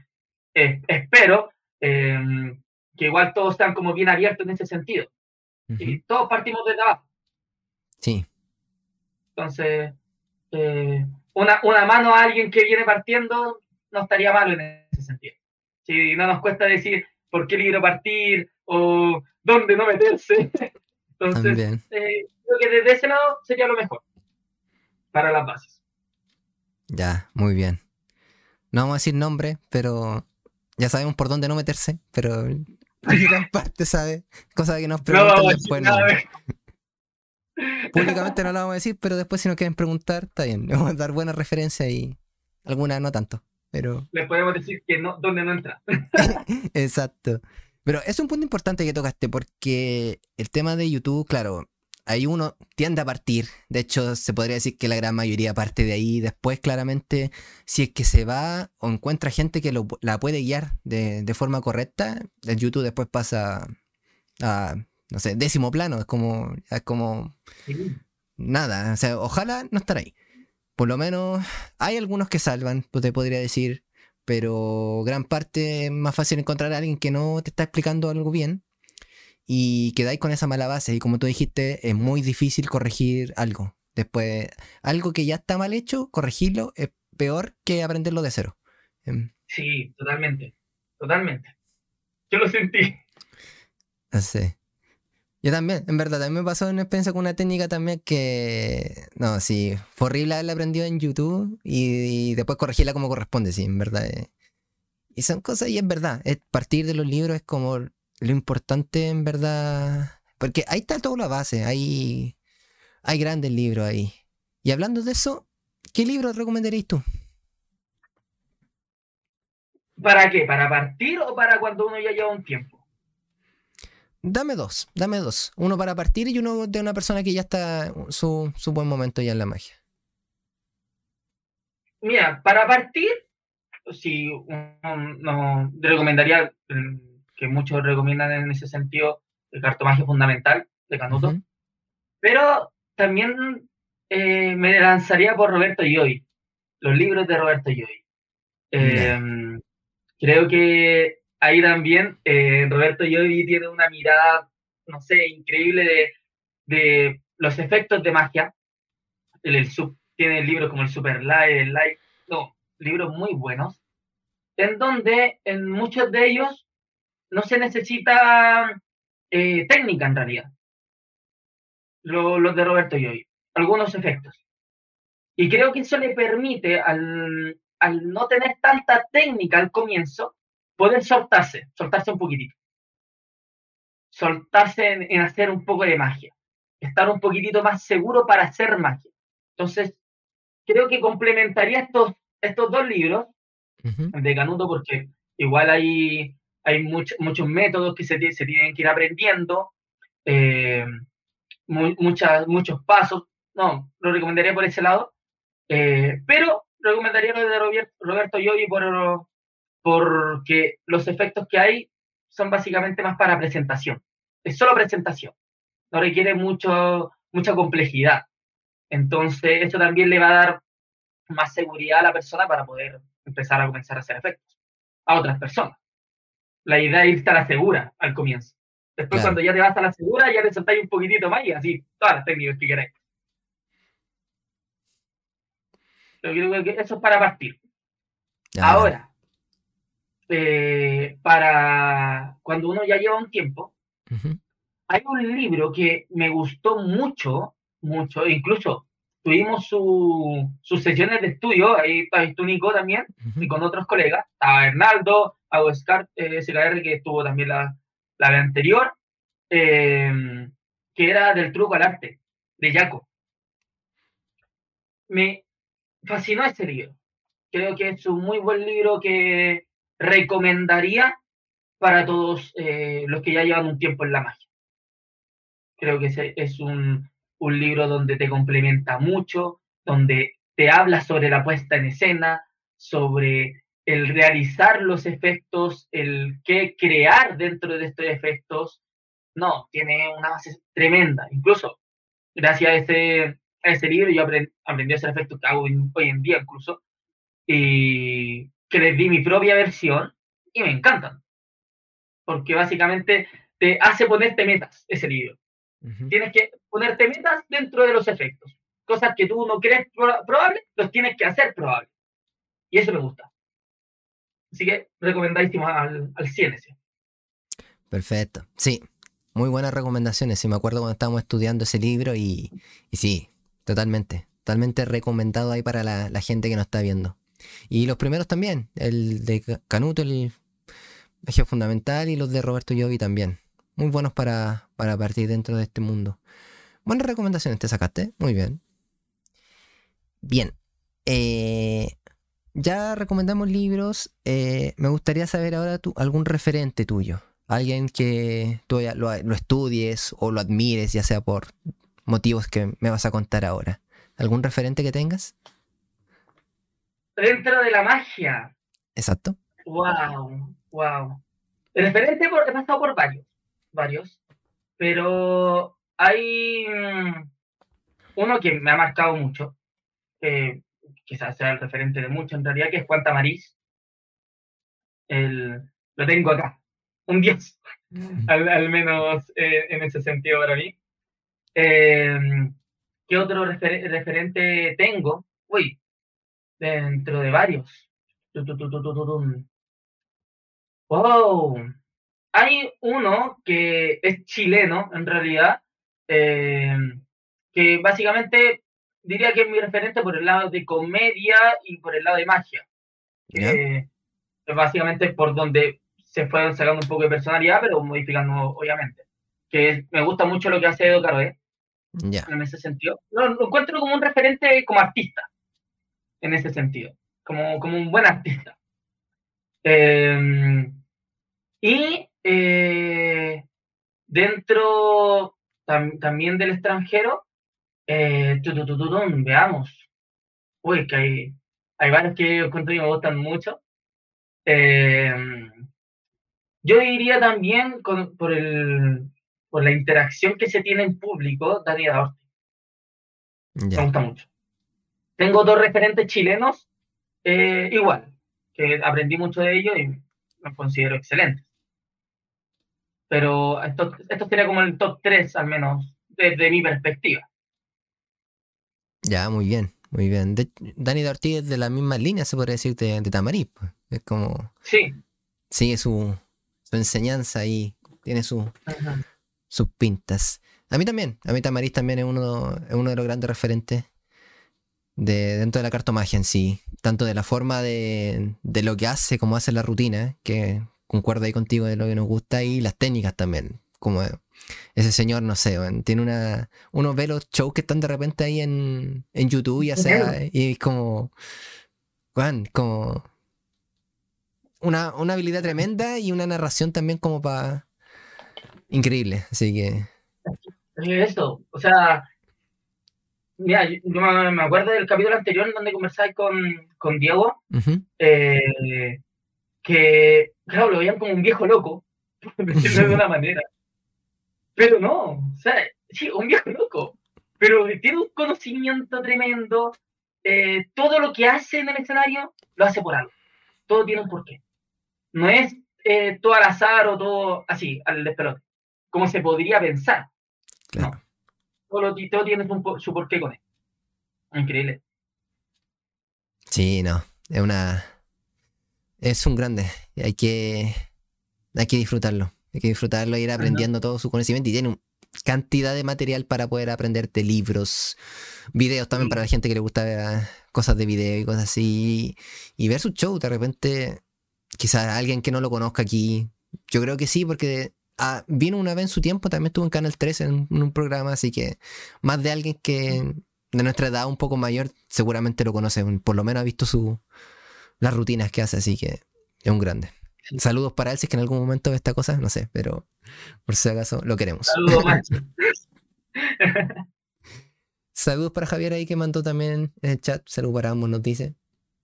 eh, espero em, que igual todos están como bien abiertos en ese sentido. Y todos partimos de abajo. Sí. Entonces, eh, una, una mano a alguien que viene partiendo no estaría malo en ese sentido. Si no nos cuesta decir por qué libro partir o dónde no meterse. Entonces, eh, creo que desde ese lado sería lo mejor para las bases. Ya, muy bien. No vamos a decir nombre, pero ya sabemos por dónde no meterse, pero gran parte sabe, cosa que nos preguntan después. No. Públicamente no lo vamos a decir, pero después si nos quieren preguntar, está bien. Vamos a dar buena referencia y alguna no tanto. Pero... Les podemos decir que no, donde no entra. Exacto. Pero es un punto importante que tocaste porque el tema de YouTube, claro, ahí uno tiende a partir. De hecho, se podría decir que la gran mayoría parte de ahí. Después, claramente, si es que se va o encuentra gente que la puede guiar de, forma correcta, el YouTube después pasa a, no sé, décimo plano. Es como, es como nada. O sea, ojalá no estar ahí. Por lo menos hay algunos que salvan, pues te podría decir. Pero gran parte es más fácil encontrar a alguien que no te está explicando algo bien y quedáis con esa mala base. Y como tú dijiste, es muy difícil corregir algo. Después, algo que ya está mal hecho, corregirlo es peor que aprenderlo de cero. Em. Sí, totalmente. Totalmente. Yo lo sentí. Sí. Yo también, en verdad, también me pasó una experiencia con una técnica también que, no, sí, fue horrible haberla aprendido en YouTube y, después corregirla como corresponde, sí, en verdad. Eh. Y son cosas, y es verdad, es partir de los libros es como lo importante en verdad, porque ahí está toda la base, hay, hay grandes libros ahí. Y hablando de eso, ¿qué libro recomendarías tú? ¿Para qué? ¿Para partir o para cuando uno ya lleva un tiempo? Dame dos, dame dos. Uno para partir y uno de una persona que ya está su, su buen momento ya en la magia. Mira, para partir, si no, recomendaría que muchos recomiendan en ese sentido, el cartomagia fundamental de Canuto. Pero también eh, me lanzaría por Roberto Lloy, los libros de Roberto Lloy. Em, creo que ahí también eh, Roberto Lloy tiene una mirada, no sé, increíble de, los efectos de magia. El, el sub, tiene libros como el Super Light, el Light, no, libros muy buenos, en donde en muchos de ellos no se necesita eh, técnica en realidad. Los de Roberto Yoy, algunos efectos. Y creo que eso le permite, al, no tener tanta técnica al comienzo, poder soltarse, soltarse un poquitito. Soltarse en, hacer un poco de magia. Estar un poquitito más seguro para hacer magia. Entonces, creo que complementaría estos, estos dos libros de Canuto porque igual hay hay muchos métodos que se, se, tienen que ir aprendiendo, eh, muchas, muchos pasos. No, lo recomendaría por ese lado, eh, pero recomendaría lo de Roberto, Roberto Yogi por, porque los efectos que hay son básicamente más para presentación. Es solo presentación, no requiere mucho, mucha complejidad. Entonces, eso también le va a dar más seguridad a la persona para poder empezar a comenzar a hacer efectos a otras personas la idea es irte a la segura al comienzo. Después, cuando ya te vas a la segura, ya le soltáis un poquitito más y así, todas las técnicas que queráis. Eso es para partir. Ahora, eh, para cuando uno ya lleva un tiempo, hay un libro que me gustó mucho, mucho, incluso tuvimos sus sesiones de estudio, ahí está tú Nico también, y con otros colegas, estaba Hernaldo, Hago SCAR, eh, SKR, que estuvo también la, la anterior, em, que era del truco al arte, de Jaco. Me fascinó ese libro. Creo que es un muy buen libro que recomendaría para todos eh, los que ya llevan un tiempo en la magia. Creo que es un, un libro donde te complementa mucho, donde te habla sobre la puesta en escena, sobre el realizar los efectos, el qué crear dentro de estos efectos, no, tiene una base tremenda. Incluso, gracias a ese, a ese libro, yo aprendí a hacer efectos que hago hoy en día incluso, y que les di mi propia versión y me encantan. Porque básicamente te hace ponerte metas ese libro. Tienes que ponerte metas dentro de los efectos. Cosas que tú no crees probables, los tienes que hacer probables. Y eso me gusta. Así que recomendadísimo al, al 100 Perfecto. Sí, muy buenas recomendaciones. Sí, me acuerdo cuando estábamos estudiando ese libro y, y sí, totalmente. Totalmente recomendado ahí para la, gente que nos está viendo. Y los primeros también, el de Canuto, el eje fundamental, y los de Roberto Yogi también. Muy buenos para, para partir dentro de este mundo. Buenas recomendaciones te sacaste, muy bien. Bien. Eh, ya recomendamos libros. Eh, me gustaría saber ahora tú, algún referente tuyo. Alguien que tú lo, estudies o lo admires, ya sea por motivos que me vas a contar ahora. ¿Algún referente que tengas? Dentro de la magia. Exacto. Wow, wow. El referente por, he pasado por varios, varios, pero hay mm, uno que me ha marcado mucho, que quizás sea el referente de mucho en realidad, que es Juan Tamariz. El, lo tengo acá, un 10, al, menos eh, en ese sentido para mí. Eh, ¿Qué otro referente tengo? Uy, dentro de varios. Wow. Hay uno que es chileno, en realidad, eh, que básicamente diría que es mi referente por el lado de comedia y por el lado de magia. Eh, básicamente por donde se fueron sacando un poco de personalidad, pero modificando, obviamente. Que me gusta mucho lo que hace Edo Caroe. En ese sentido. Lo, encuentro como un referente como artista. En ese sentido. Como, como un buen artista. Em, y eh, dentro también del extranjero, eh, veamos. Uy, que hay, hay varios que yo encuentro y me gustan mucho. Em, yo diría también por, el, por la interacción que se tiene en público, Dani Ortiz. Me gusta mucho. Tengo dos referentes chilenos, eh, igual, que aprendí mucho de ellos y los considero excelentes. Pero esto, esto sería como el top 3, al menos, desde mi perspectiva. Ya, muy bien, muy bien. Dani de Ortiz es de la misma línea, se podría decir, de, de Tamarí. Pues. Es como. Sí. Sigue su, su enseñanza y tiene su, sus pintas. A mí también, a mí Tamariz también es uno, es uno de los grandes referentes de, dentro de la cartomagia en sí, tanto de la forma de, de lo que hace, como hace la rutina, que concuerda ahí contigo de lo que nos gusta, y las técnicas también, como ese señor, no sé, tiene una, uno ve los shows que están de repente ahí en, en YouTube, ya sea, y es como, Juan, como una, una habilidad tremenda y una narración también como para... Increíble, así que... Eso, o sea, Mira, yo, me acuerdo del capítulo anterior donde conversáis con, con Diego, eh, que, claro, lo veían como un viejo loco, por decirlo de una manera. Pero no, o sea, sí, un viejo loco, pero tiene un conocimiento tremendo. Eh, todo lo que hace en el escenario lo hace por algo. Todo tiene un porqué. No es eh, todo al azar o todo así, al despelote, como se podría pensar. No todo, tiene su porqué con él. Increíble. Sí, no. Es una. Es un grande. Hay que. Hay que disfrutarlo. Hay que disfrutarlo, ir aprendiendo todo su conocimiento. Y tiene una cantidad de material para poder aprender de libros, videos también para la gente que le gusta ver ah, cosas de video y cosas así. Y, ver su show, de repente, quizás alguien que no lo conozca aquí. Yo creo que sí, porque Ah, vino una vez en su tiempo, también estuvo en Canal 3 en, un programa, así que más de alguien que de nuestra edad un poco mayor seguramente lo conoce, por lo menos ha visto su, las rutinas que hace, así que es un grande. Saludos para él si es que en algún momento ve esta cosa, no sé, pero por si acaso lo queremos. Saludos, Saludos para Javier ahí que mandó también en el chat. Saludos para ambos, nos dice.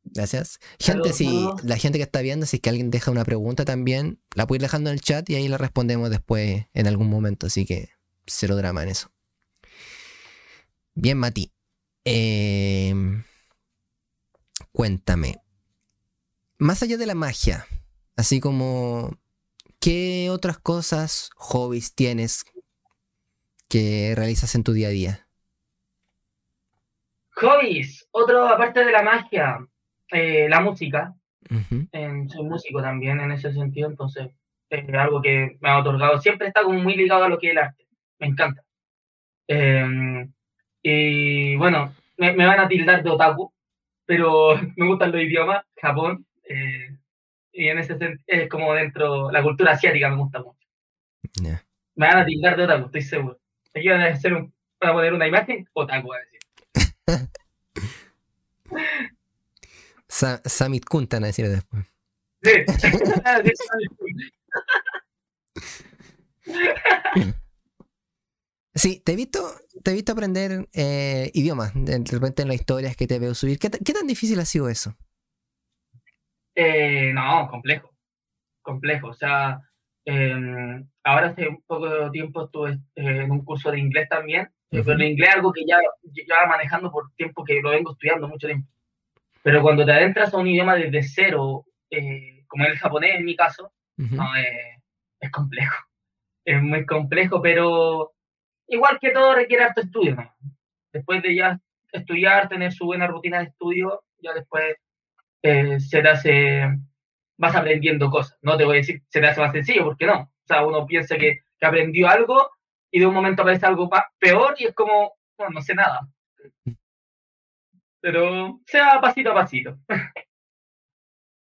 Gracias. Gente, si la gente que está viendo, si es que alguien deja una pregunta también, la puede ir dejando en el chat y ahí la respondemos después en algún momento. Así que cero drama en eso. Bien, Mati. Em, cuéntame. Más allá de la magia, así como, ¿qué otras cosas, hobbies tienes que realizas en tu día a día? Hobbies, otro aparte de la magia. Eh, la música. soy músico también en ese sentido, entonces es algo que me ha otorgado. Siempre está como muy ligado a lo que es el arte. Me encanta. Em, y bueno, me, van a tildar de otaku, pero me gustan los idiomas, Japón. Eh, y en ese sentido, es como dentro, la cultura asiática me gusta mucho. Me van a tildar de otaku, estoy seguro. Aquí van a, hacer un, a poner una imagen, otaku, a decir. Samit Kuntan a decir después. Sí, te he visto, te he visto aprender eh, idiomas, de repente en las historias que te veo subir. ¿Qué, tan difícil ha sido eso? Eh, no, complejo, complejo. O sea, em, ahora hace un poco de tiempo estuve en un curso de inglés también, pero el inglés es algo que ya llevaba manejando por tiempo que lo vengo estudiando mucho tiempo. Pero cuando te adentras a un idioma desde cero, como el japonés en mi caso, no, es complejo. Es muy complejo, pero igual que todo requiere harto estudio. Después de ya estudiar, tener su buena rutina de estudio, ya después eh, se te hace, vas aprendiendo cosas. No te voy a decir se te hace más sencillo, porque no. O sea, uno piensa que, que aprendió algo y de un momento aparece algo peor y es como, bueno, no sé nada. Pero sea pasito a pasito.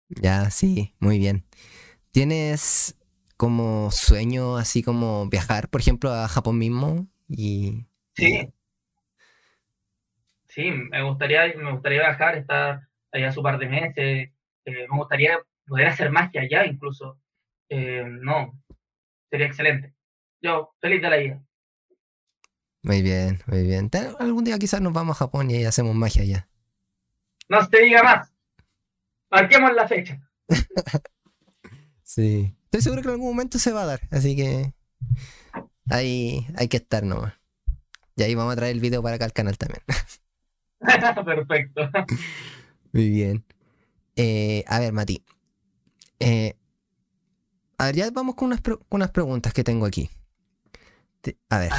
Ya, sí, muy bien. ¿Tienes como sueño así como viajar, por ejemplo, a Japón mismo? Y, sí. Sí, me gustaría, me gustaría viajar, estar allá su par de meses. Eh, me gustaría poder hacer magia allá incluso. Eh, no, sería excelente. Yo, feliz de la vida. Muy bien, muy bien. Algún día quizás nos vamos a Japón y hacemos magia allá. No se diga más. Marquemos la fecha. sí. Estoy seguro que en algún momento se va a dar, así que ahí hay que estar nomás. Y ahí vamos a traer el video para acá al canal también. Perfecto. Muy bien. Eh, a ver, Mati. Eh, a ver, ya vamos con unas, unas preguntas que tengo aquí. a, ver,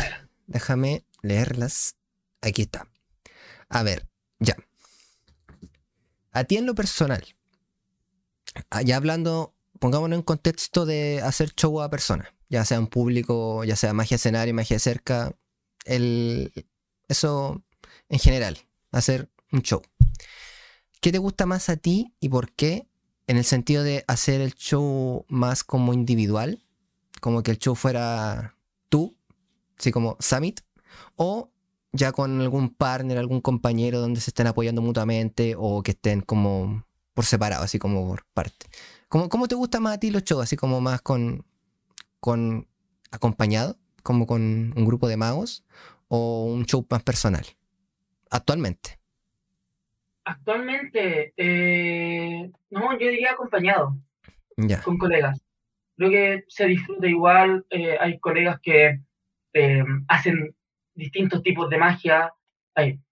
déjame leerlas. Aquí está. A ver, ya. A ti en lo personal, ah, ya hablando, pongámonos en contexto de hacer show a personas, ya sea en público, ya sea magia escenario, magia cerca, el, eso en general, hacer un show. ¿Qué te gusta más a ti y por qué? En el sentido de hacer el show más como individual, como que el show fuera tú, así como Summit, o ya con algún partner, algún compañero donde se estén apoyando mutuamente o que estén como por separado, así como por parte. ¿Cómo, cómo te gusta más a ti los shows? Así como más con, con acompañado, como con un grupo de magos, o un show más personal? Actualmente. Actualmente, eh, no, yo diría acompañado, con colegas. Creo que se disfruta igual, eh, hay colegas que eh, hacen distintos tipos de magia,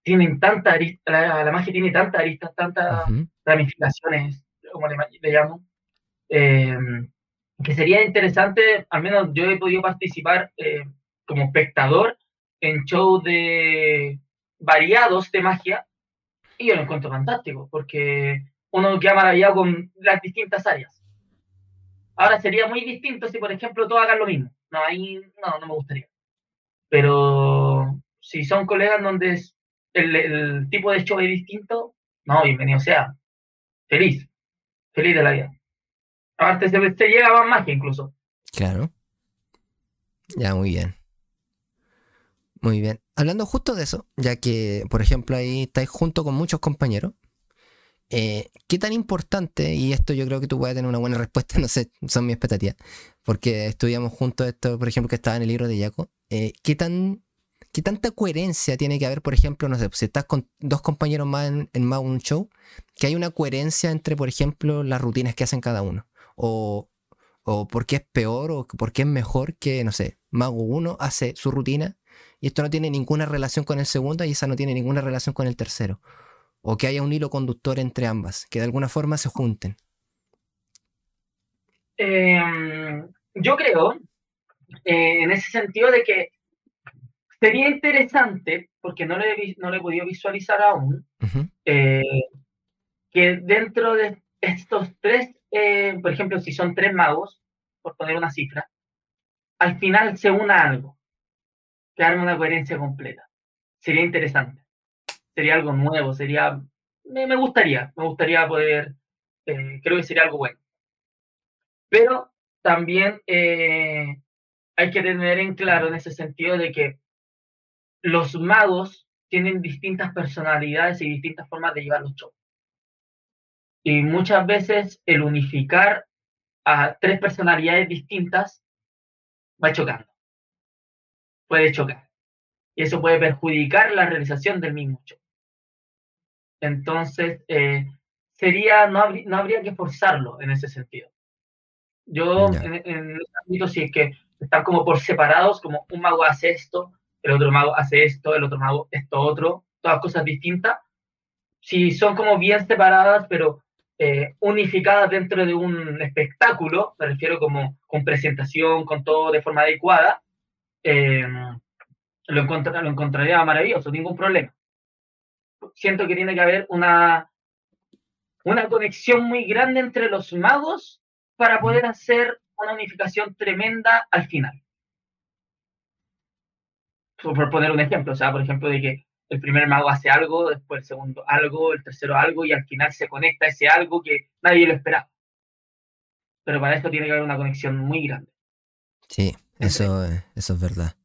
tienen tanta la, la, magia tiene tantas aristas, tantas ramificaciones, como le, llamo, em, que sería interesante, al menos yo he podido participar como espectador en shows de variados de magia, y yo lo encuentro fantástico, porque uno queda maravillado con las distintas áreas. Ahora sería muy distinto si, por ejemplo, todos hagan lo mismo. No, ahí no, no me gustaría. Pero si son colegas donde el, tipo de show es distinto, no, bienvenido sea. Feliz. Feliz de la vida. Aparte se, se llega más magia incluso. Claro. Ya, muy bien. Muy bien. Hablando justo de eso, ya que, por ejemplo, ahí estáis junto con muchos compañeros, eh, ¿qué tan importante, y esto yo creo que tú puedes tener una buena respuesta, no sé, son mis expectativas, porque estudiamos juntos esto, por ejemplo, que estaba en el libro de Jaco, eh, ¿qué, tan, ¿qué tanta coherencia tiene que haber, por ejemplo, no sé, si estás con dos compañeros más en, en más un show, que hay una coherencia entre, por ejemplo, las rutinas que hacen cada uno? O, o por qué es peor o por qué es mejor que, no sé, Mago 1 hace su rutina y esto no tiene ninguna relación con el segundo y esa no tiene ninguna relación con el tercero. O que haya un hilo conductor entre ambas, que de alguna forma se junten? Em, yo creo, eh, en ese sentido, de que sería interesante, porque no lo he, no he podido visualizar aún, eh, que dentro de estos tres, eh, por ejemplo, si son tres magos, por poner una cifra, al final se una algo, que una coherencia completa. Sería interesante sería algo nuevo, sería, me, gustaría, me gustaría poder, eh, creo que sería algo bueno. Pero también eh, hay que tener en claro en ese sentido de que los magos tienen distintas personalidades y distintas formas de llevar los shows. Y muchas veces el unificar a tres personalidades distintas va chocando. Puede chocar. y eso puede perjudicar la realización del mismo show. Entonces, eh, sería, no, no habría que forzarlo en ese sentido. Yo, en, en los ámbitos, si es que están como por separados, como un mago hace esto, el otro mago hace esto, el otro mago esto otro, todas cosas distintas. Si son como bien separadas, pero eh, unificadas dentro de un espectáculo, me refiero como con presentación, con todo de forma adecuada, eh, lo, lo encontraría maravilloso, ningún problema. Siento que tiene que haber una, una conexión muy grande entre los magos para poder hacer una unificación tremenda al final. Por poner un ejemplo, o sea, por ejemplo, de que el primer mago hace algo, después el segundo algo, el tercero algo, y al final se conecta ese algo que nadie lo esperaba. Pero para esto tiene que haber una conexión muy grande. Sí, eso, eso es verdad.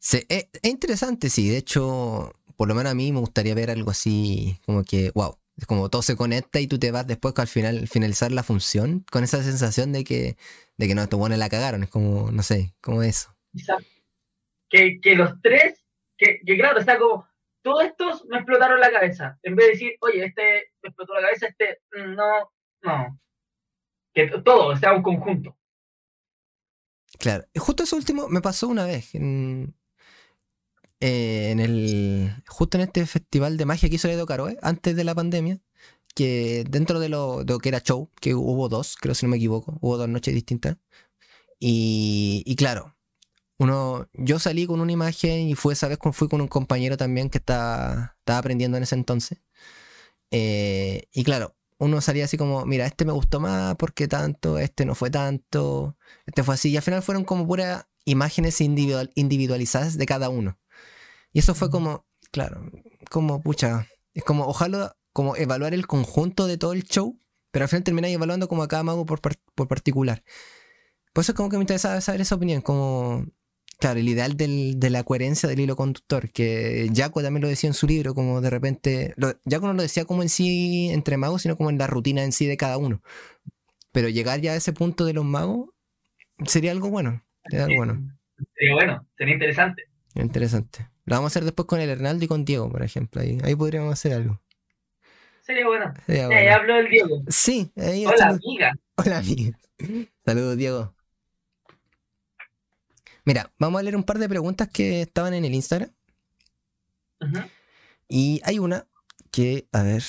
es, es, interesante, sí. De hecho, por lo menos a mí me gustaría ver algo así, como que, wow, es como todo se conecta y tú te vas después al final finalizar la función con esa sensación de que, de que no, estos buenos la cagaron. Es como, no sé, como eso. Que, que los tres, que, que claro, está como, todos estos me explotaron la cabeza. En vez de decir, oye, este me explotó la cabeza, este, mm, no, no. Que todo sea un conjunto. Claro, justo eso último me pasó una vez. En, eh, en el justo en este festival de magia que hizo Edo Caroe antes de la pandemia, que dentro de lo, que era show, que hubo dos, creo si no me equivoco, hubo dos noches distintas. Y, y claro, uno, yo salí con una imagen y fue esa vez fui con un compañero también que estaba, estaba aprendiendo en ese entonces. Eh, y claro, uno salía así como, mira, este me gustó más porque tanto, este no fue tanto, este fue así. Y al final fueron como puras imágenes individual, individualizadas de cada uno. Y eso fue como, claro, como, pucha, es como, ojalá, como evaluar el conjunto de todo el show, pero al final termináis evaluando como a cada mago por, por particular. Por eso es como que me interesaba saber esa opinión, como, claro, el ideal del, de la coherencia del hilo conductor, que Jaco también lo decía en su libro, como de repente, lo, Jaco no lo decía como en sí entre magos, sino como en la rutina en sí de cada uno. Pero llegar ya a ese punto de los magos sería algo bueno. Sería algo bueno. Sería bueno, sería interesante. Interesante. Lo vamos a hacer después con el Hernaldo y con Diego, por ejemplo. Ahí, ahí podríamos hacer algo. Sería bueno. Sería bueno. Ahí hablo del Diego. Sí. Ahí Hola, amiga. Hola, amiga. Saludos, Diego. Mira, vamos a leer un par de preguntas que estaban en el Instagram. Uh -huh. Y hay una que, a ver,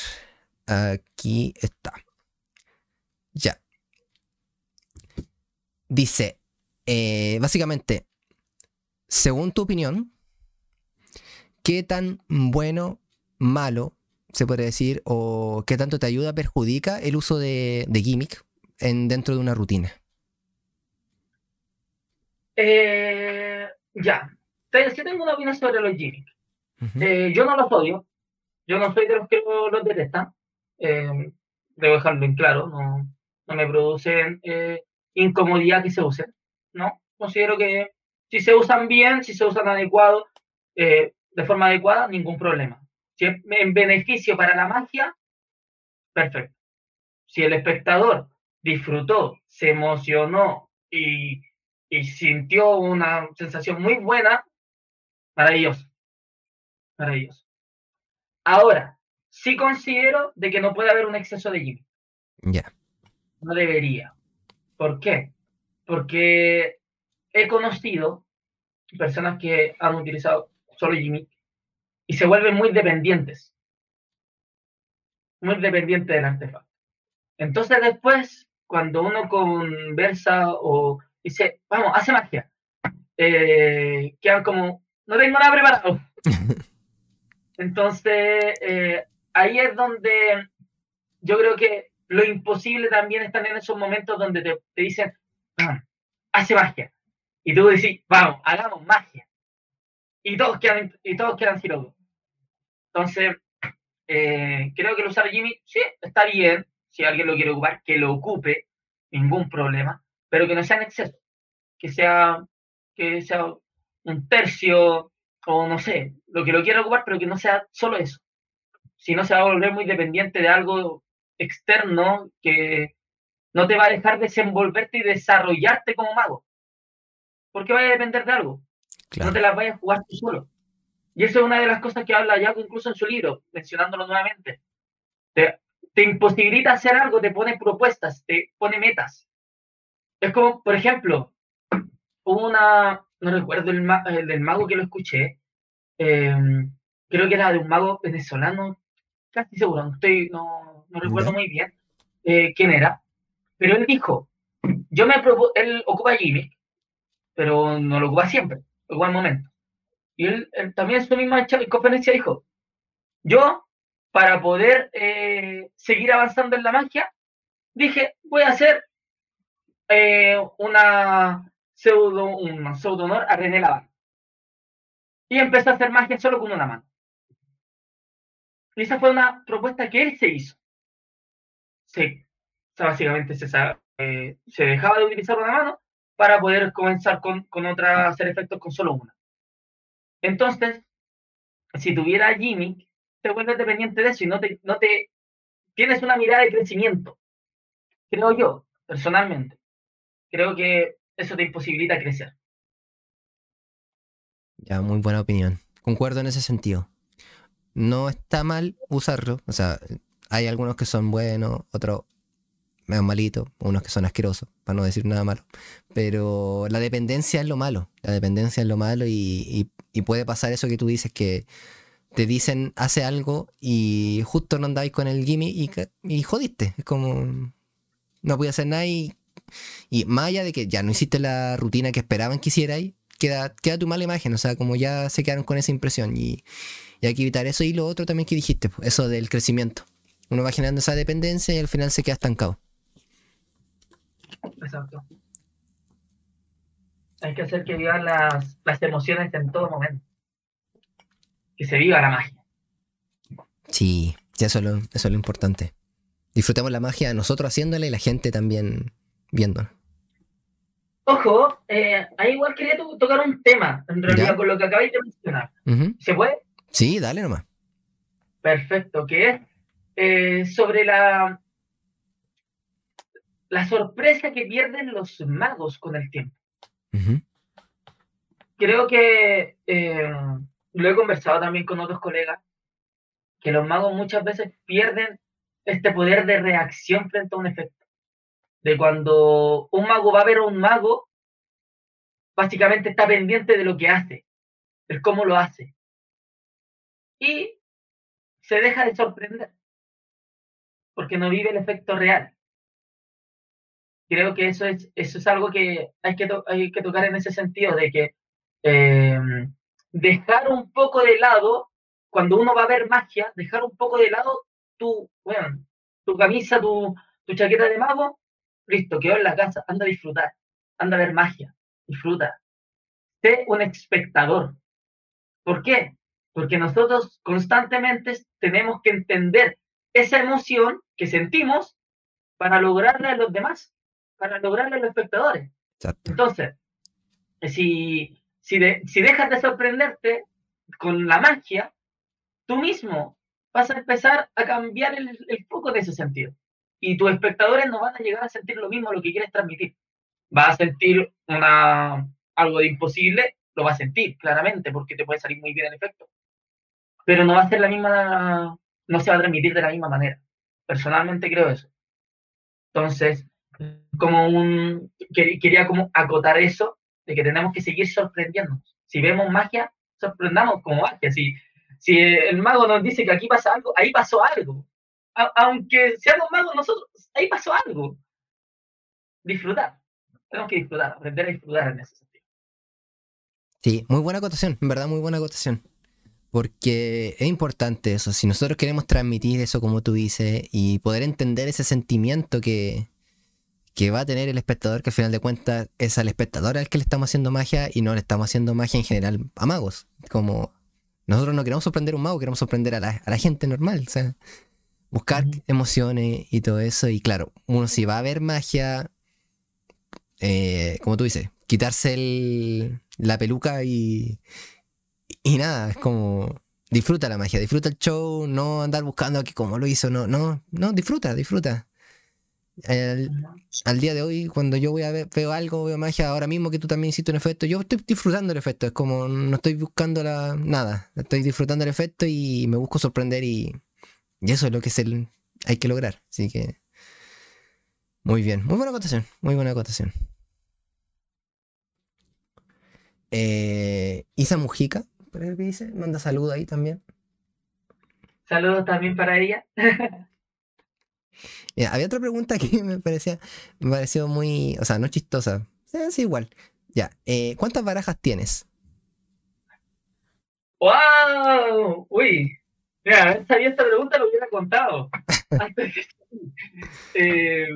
aquí está. Ya. Dice, eh, básicamente, según tu opinión, ¿qué tan bueno, malo, se puede decir, o qué tanto te ayuda, perjudica el uso de, de gimmick en, dentro de una rutina? Eh, ya, yo tengo una opinión sobre los gimmicks. Uh -huh. eh, yo no los odio, yo no soy de los que los detestan, eh, debo dejarlo en claro, no, no me producen eh, incomodidad que se usen, ¿no? Considero que si se usan bien, si se usan adecuado, eh, de forma adecuada, ningún problema. Si es en beneficio para la magia, perfecto. Si el espectador disfrutó, se emocionó y, y sintió una sensación muy buena, maravilloso. Maravilloso. Ahora, sí considero de que no puede haber un exceso de gimmick. Ya. Yeah. No debería. ¿Por qué? Porque he conocido personas que han utilizado solo gimmick y se vuelven muy dependientes. Muy dependientes del artefacto. Entonces después, cuando uno conversa o dice, vamos, hace magia, eh, quedan como, no tengo nada preparado. Entonces, eh, ahí es donde yo creo que lo imposible también está en esos momentos donde te, te dicen, hace magia. Y tú decís, vamos, hagamos magia. Y todos quedan, y todos quedan sin logo. Entonces, eh, creo que el usar Jimmy, sí, está bien. Si alguien lo quiere ocupar, que lo ocupe, ningún problema. Pero que no sea en exceso. Que sea, que sea un tercio, o no sé, lo que lo quiera ocupar, pero que no sea solo eso. Si no, se va a volver muy dependiente de algo externo que no te va a dejar desenvolverte y desarrollarte como mago porque vaya a depender de algo. No te las vayas a jugar tú solo. Y eso es una de las cosas que habla Yago incluso en su libro, mencionándolo nuevamente. Te, te imposibilita hacer algo, te pone propuestas, te pone metas. Es como, por ejemplo, una, no recuerdo el, del mago que lo escuché, em, creo que era de un mago venezolano, casi seguro, no, estoy, no, no recuerdo muy bien eh, quién era, pero él dijo, yo me él ocupa Jimmy, pero no lo ocupa siempre, lo ocupa momento. Y él, también en su misma conferencia dijo, yo, para poder eh, seguir avanzando en la magia, dije, voy a hacer eh, una pseudo, un pseudo honor a René Lavar. Y empezó a hacer magia solo con una mano. Y esa fue una propuesta que él se hizo. Sí, básicamente se, eh, se dejaba de utilizar una mano para poder comenzar con, con otra, hacer efectos con solo una. Entonces, si tuviera Jimmy, te vuelves dependiente de eso y no te, no te tienes una mirada de crecimiento. Creo yo, personalmente. Creo que eso te imposibilita crecer. Ya, muy buena opinión. Concuerdo en ese sentido. No está mal usarlo. O sea, hay algunos que son buenos, otros medio malitos, unos que son asquerosos, para no decir nada malo. Pero la dependencia es lo malo. La dependencia es lo malo y, puede pasar eso que tú dices, que te dicen hace algo y justo no andáis con el gimme y, y jodiste. Es como no voy hacer nada y y más allá de que ya no hiciste la rutina que esperaban que hicierais, queda, queda tu mala imagen, o sea, como ya se quedaron con esa impresión. Y, hay que evitar eso y lo otro también que dijiste, eso del crecimiento. Uno va generando esa dependencia y al final se queda estancado. Exacto. Hay que hacer que vivan las, las emociones en todo momento. Que se viva la magia. Sí, eso es lo, eso es lo importante. Disfrutemos la magia nosotros haciéndola y la gente también viendo. Ojo, eh, ahí igual quería tocar un tema, en realidad, con lo que acabáis de mencionar. ¿Se puede? Sí, dale nomás. Perfecto, que es eh, sobre la, la sorpresa que pierden los magos con el tiempo. Creo que eh, lo he conversado también con otros colegas, que los magos muchas veces pierden este poder de reacción frente a un efecto de cuando un mago va a ver a un mago, básicamente está pendiente de lo que hace, de cómo lo hace. Y se deja de sorprender, porque no vive el efecto real. Creo que eso es, eso es algo que hay que, hay que tocar en ese sentido, de que em, dejar un poco de lado, cuando uno va a ver magia, dejar un poco de lado tu, bueno, tu camisa, tu, tu chaqueta de mago Listo, quedó en la casa, anda a disfrutar, anda a ver magia, disfruta. Sé un espectador. ¿Por qué? Porque nosotros constantemente tenemos que entender esa emoción que sentimos para lograrla en los demás, para lograrla en los espectadores. Entonces, si, si, si dejas de sorprenderte con la magia, tú mismo vas a empezar a cambiar el, el foco de ese sentido y tus espectadores no van a llegar a sentir lo mismo lo que quieres transmitir. Va a sentir una, algo de imposible, lo va a sentir claramente porque te puede salir muy bien el efecto. Pero no va a ser la misma, no se va a transmitir de la misma manera. Personalmente creo eso. Entonces, como un, quería como acotar eso, de que tenemos que seguir sorprendiéndonos. Si vemos magia, sorprendamos como magia. Si, si el mago nos dice que aquí pasa algo, ahí pasó algo aunque seamos magos nosotros, ahí pasó algo. Disfrutar. Tenemos que disfrutar, aprender a disfrutar en ese sentido. Sí, muy buena acotación, en verdad muy buena acotación. Porque es importante eso, si nosotros queremos transmitir eso como tú dices y poder entender ese sentimiento que, que va a tener el espectador, que al final de cuentas es al espectador al que le estamos haciendo magia y no le estamos haciendo magia en general a magos. Como nosotros no queremos sorprender a un mago, queremos sorprender a la, a la gente normal. O sea, buscar emociones y todo eso. Y claro, uno si va a ver magia, eh, como tú dices, quitarse la peluca y, y nada, es como disfruta la magia, disfruta el show, no andar buscando aquí cómo lo hizo, no, no, no, disfruta, disfruta. al día de hoy, cuando yo voy a ver, veo algo, veo magia, ahora mismo que tú también hiciste un efecto, yo estoy disfrutando el efecto, es como no estoy buscando la, nada, estoy disfrutando el efecto y me busco sorprender y, y eso es lo que es el, hay que lograr. Así que, muy bien, muy buena acotación, muy buena acotación. Eh, Isa Mujica, ¿qué dice? Manda saludos ahí también. Saludos también para ella. había otra pregunta que me parecía, me pareció muy, o sea, no chistosa, es igual. Ya, eh, ¿cuántas barajas tienes? ¡Wow! Uy, mira, sabía esta pregunta lo hubiera contado. eh,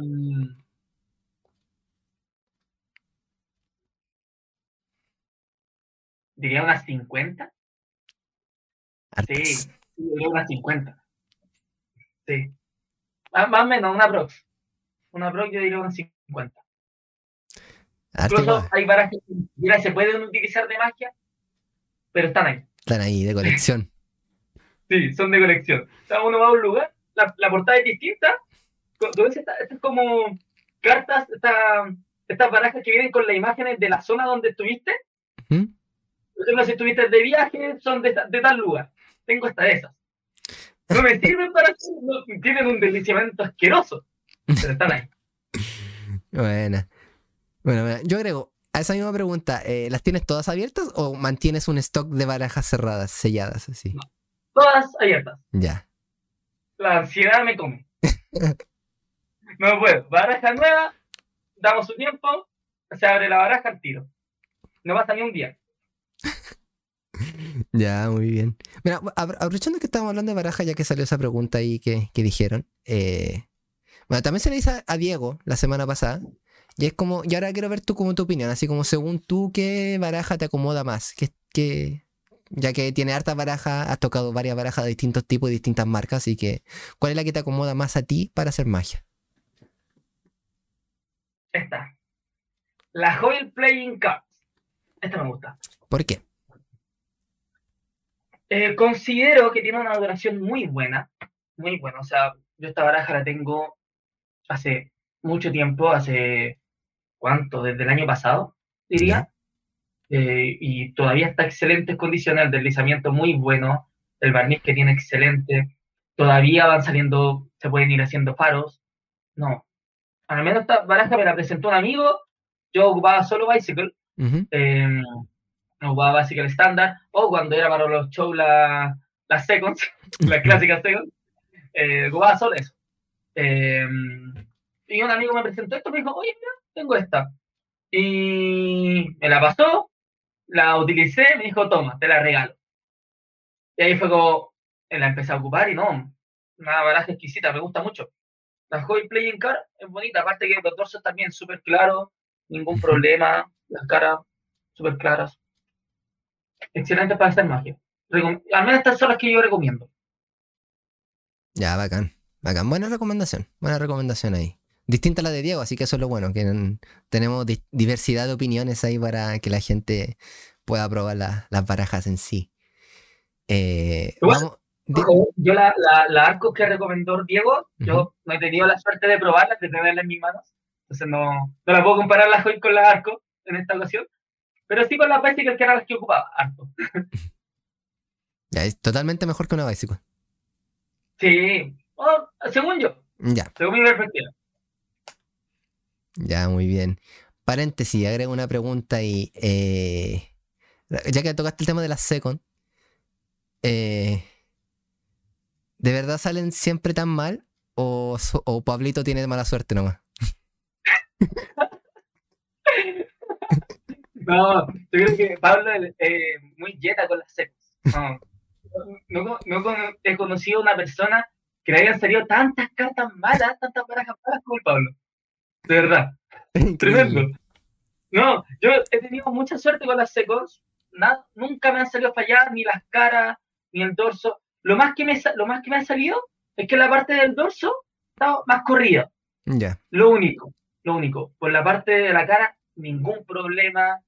diría unas 50. Sí, diría unas 50. Sí. Más, o menos, una prox. Una prox yo diría unas 50. Incluso hay varias que mira, se pueden utilizar de magia, pero están ahí. Están ahí, de colección. Sí, son de colección. O sea, uno va a un lugar, la, la portada es distinta. Esto es como cartas, esta, estas barajas que vienen con las imágenes de la zona donde estuviste. Por ejemplo, si estuviste de viaje, son de, de tal lugar. Tengo hasta esas. No me sirven para no, tienen un deslizamiento asqueroso, pero están ahí. Bueno. Bueno, yo agrego a esa misma pregunta, eh, ¿las tienes todas abiertas o mantienes un stock de barajas cerradas, selladas así? Todas abiertas. Ya. La ansiedad me come. no puedo. Baraja nueva, damos su tiempo, se abre la baraja al tiro. No pasa ni un día. Ya, muy bien. Mira, aprovechando que estamos hablando de baraja, ya que salió esa pregunta ahí que, dijeron. Eh, bueno, también se le hizo a Diego la semana pasada. Y es como, y ahora quiero ver tú como tu opinión, así como según tú, ¿qué baraja te acomoda más? ¿Qué, ya que tiene hartas barajas, has tocado varias barajas de distintos tipos y distintas marcas, así que, ¿cuál es la que te acomoda más a ti para hacer magia? Esta. La Hoyle Playing Cards. Esta me gusta. ¿Por qué? Eh, considero que tiene una duración muy buena, muy buena. O sea, yo esta baraja la tengo hace mucho tiempo, hace cuánto, desde el año pasado, diría. Eh, y todavía está en condiciones, el deslizamiento muy bueno, el barniz que tiene excelente. Todavía van saliendo, se pueden ir haciendo faros. No. Al menos esta baraja me la presentó un amigo. Yo ocupaba solo Bicycle jugaba el estándar, o cuando era para los shows las la seconds, las clásicas seconds, eh, jugaba solo eso. Eh, y un amigo me presentó esto, me dijo, oye, mira, tengo esta. Y me la pasó, la utilicé, me dijo, toma, te la regalo. Y ahí fue como, la empecé a ocupar y no, una baraja exquisita, me gusta mucho. La Joy Playing Card es bonita, aparte que los torsos también súper claros, ningún problema, las caras súper claras excelente para hacer magia. al menos estas son las que yo recomiendo. Ya, bacán. Bacán. Buena recomendación. Buena recomendación ahí. Distinta a la de Diego, así que eso es lo bueno, que tenemos diversidad de opiniones ahí para que la gente pueda probar las barajas en sí. Eh, yo la, la, arco que recomendó Diego, yo no he tenido la suerte de probarla, de tenerla en mis manos, entonces no, no la puedo comparar la con la arco en esta ocasión, pero sí con las bicycles que eran las que ocupaba, harto. Ya, es totalmente mejor que una bicycle. Sí, oh, según yo. Ya. Según mi perspectiva. Ya, muy bien. Paréntesis, agrego una pregunta y eh, ya que tocaste el tema de las second, eh, ¿de verdad salen siempre tan mal o, o Pablito tiene mala suerte nomás? No, yo creo que Pablo es eh, muy yeta con las secos. No, no, he conocido una persona que le hayan salido tantas cartas malas, tantas barajas malas como el Pablo. De verdad. Tremendo. No, yo he tenido mucha suerte con las secos. Nada, nunca me han salido fallar ni las caras, ni el dorso. Lo más que me, lo más que me ha salido es que la parte del dorso está más corrida. Ya. Lo único, lo único. Por la parte de la cara, ningún problema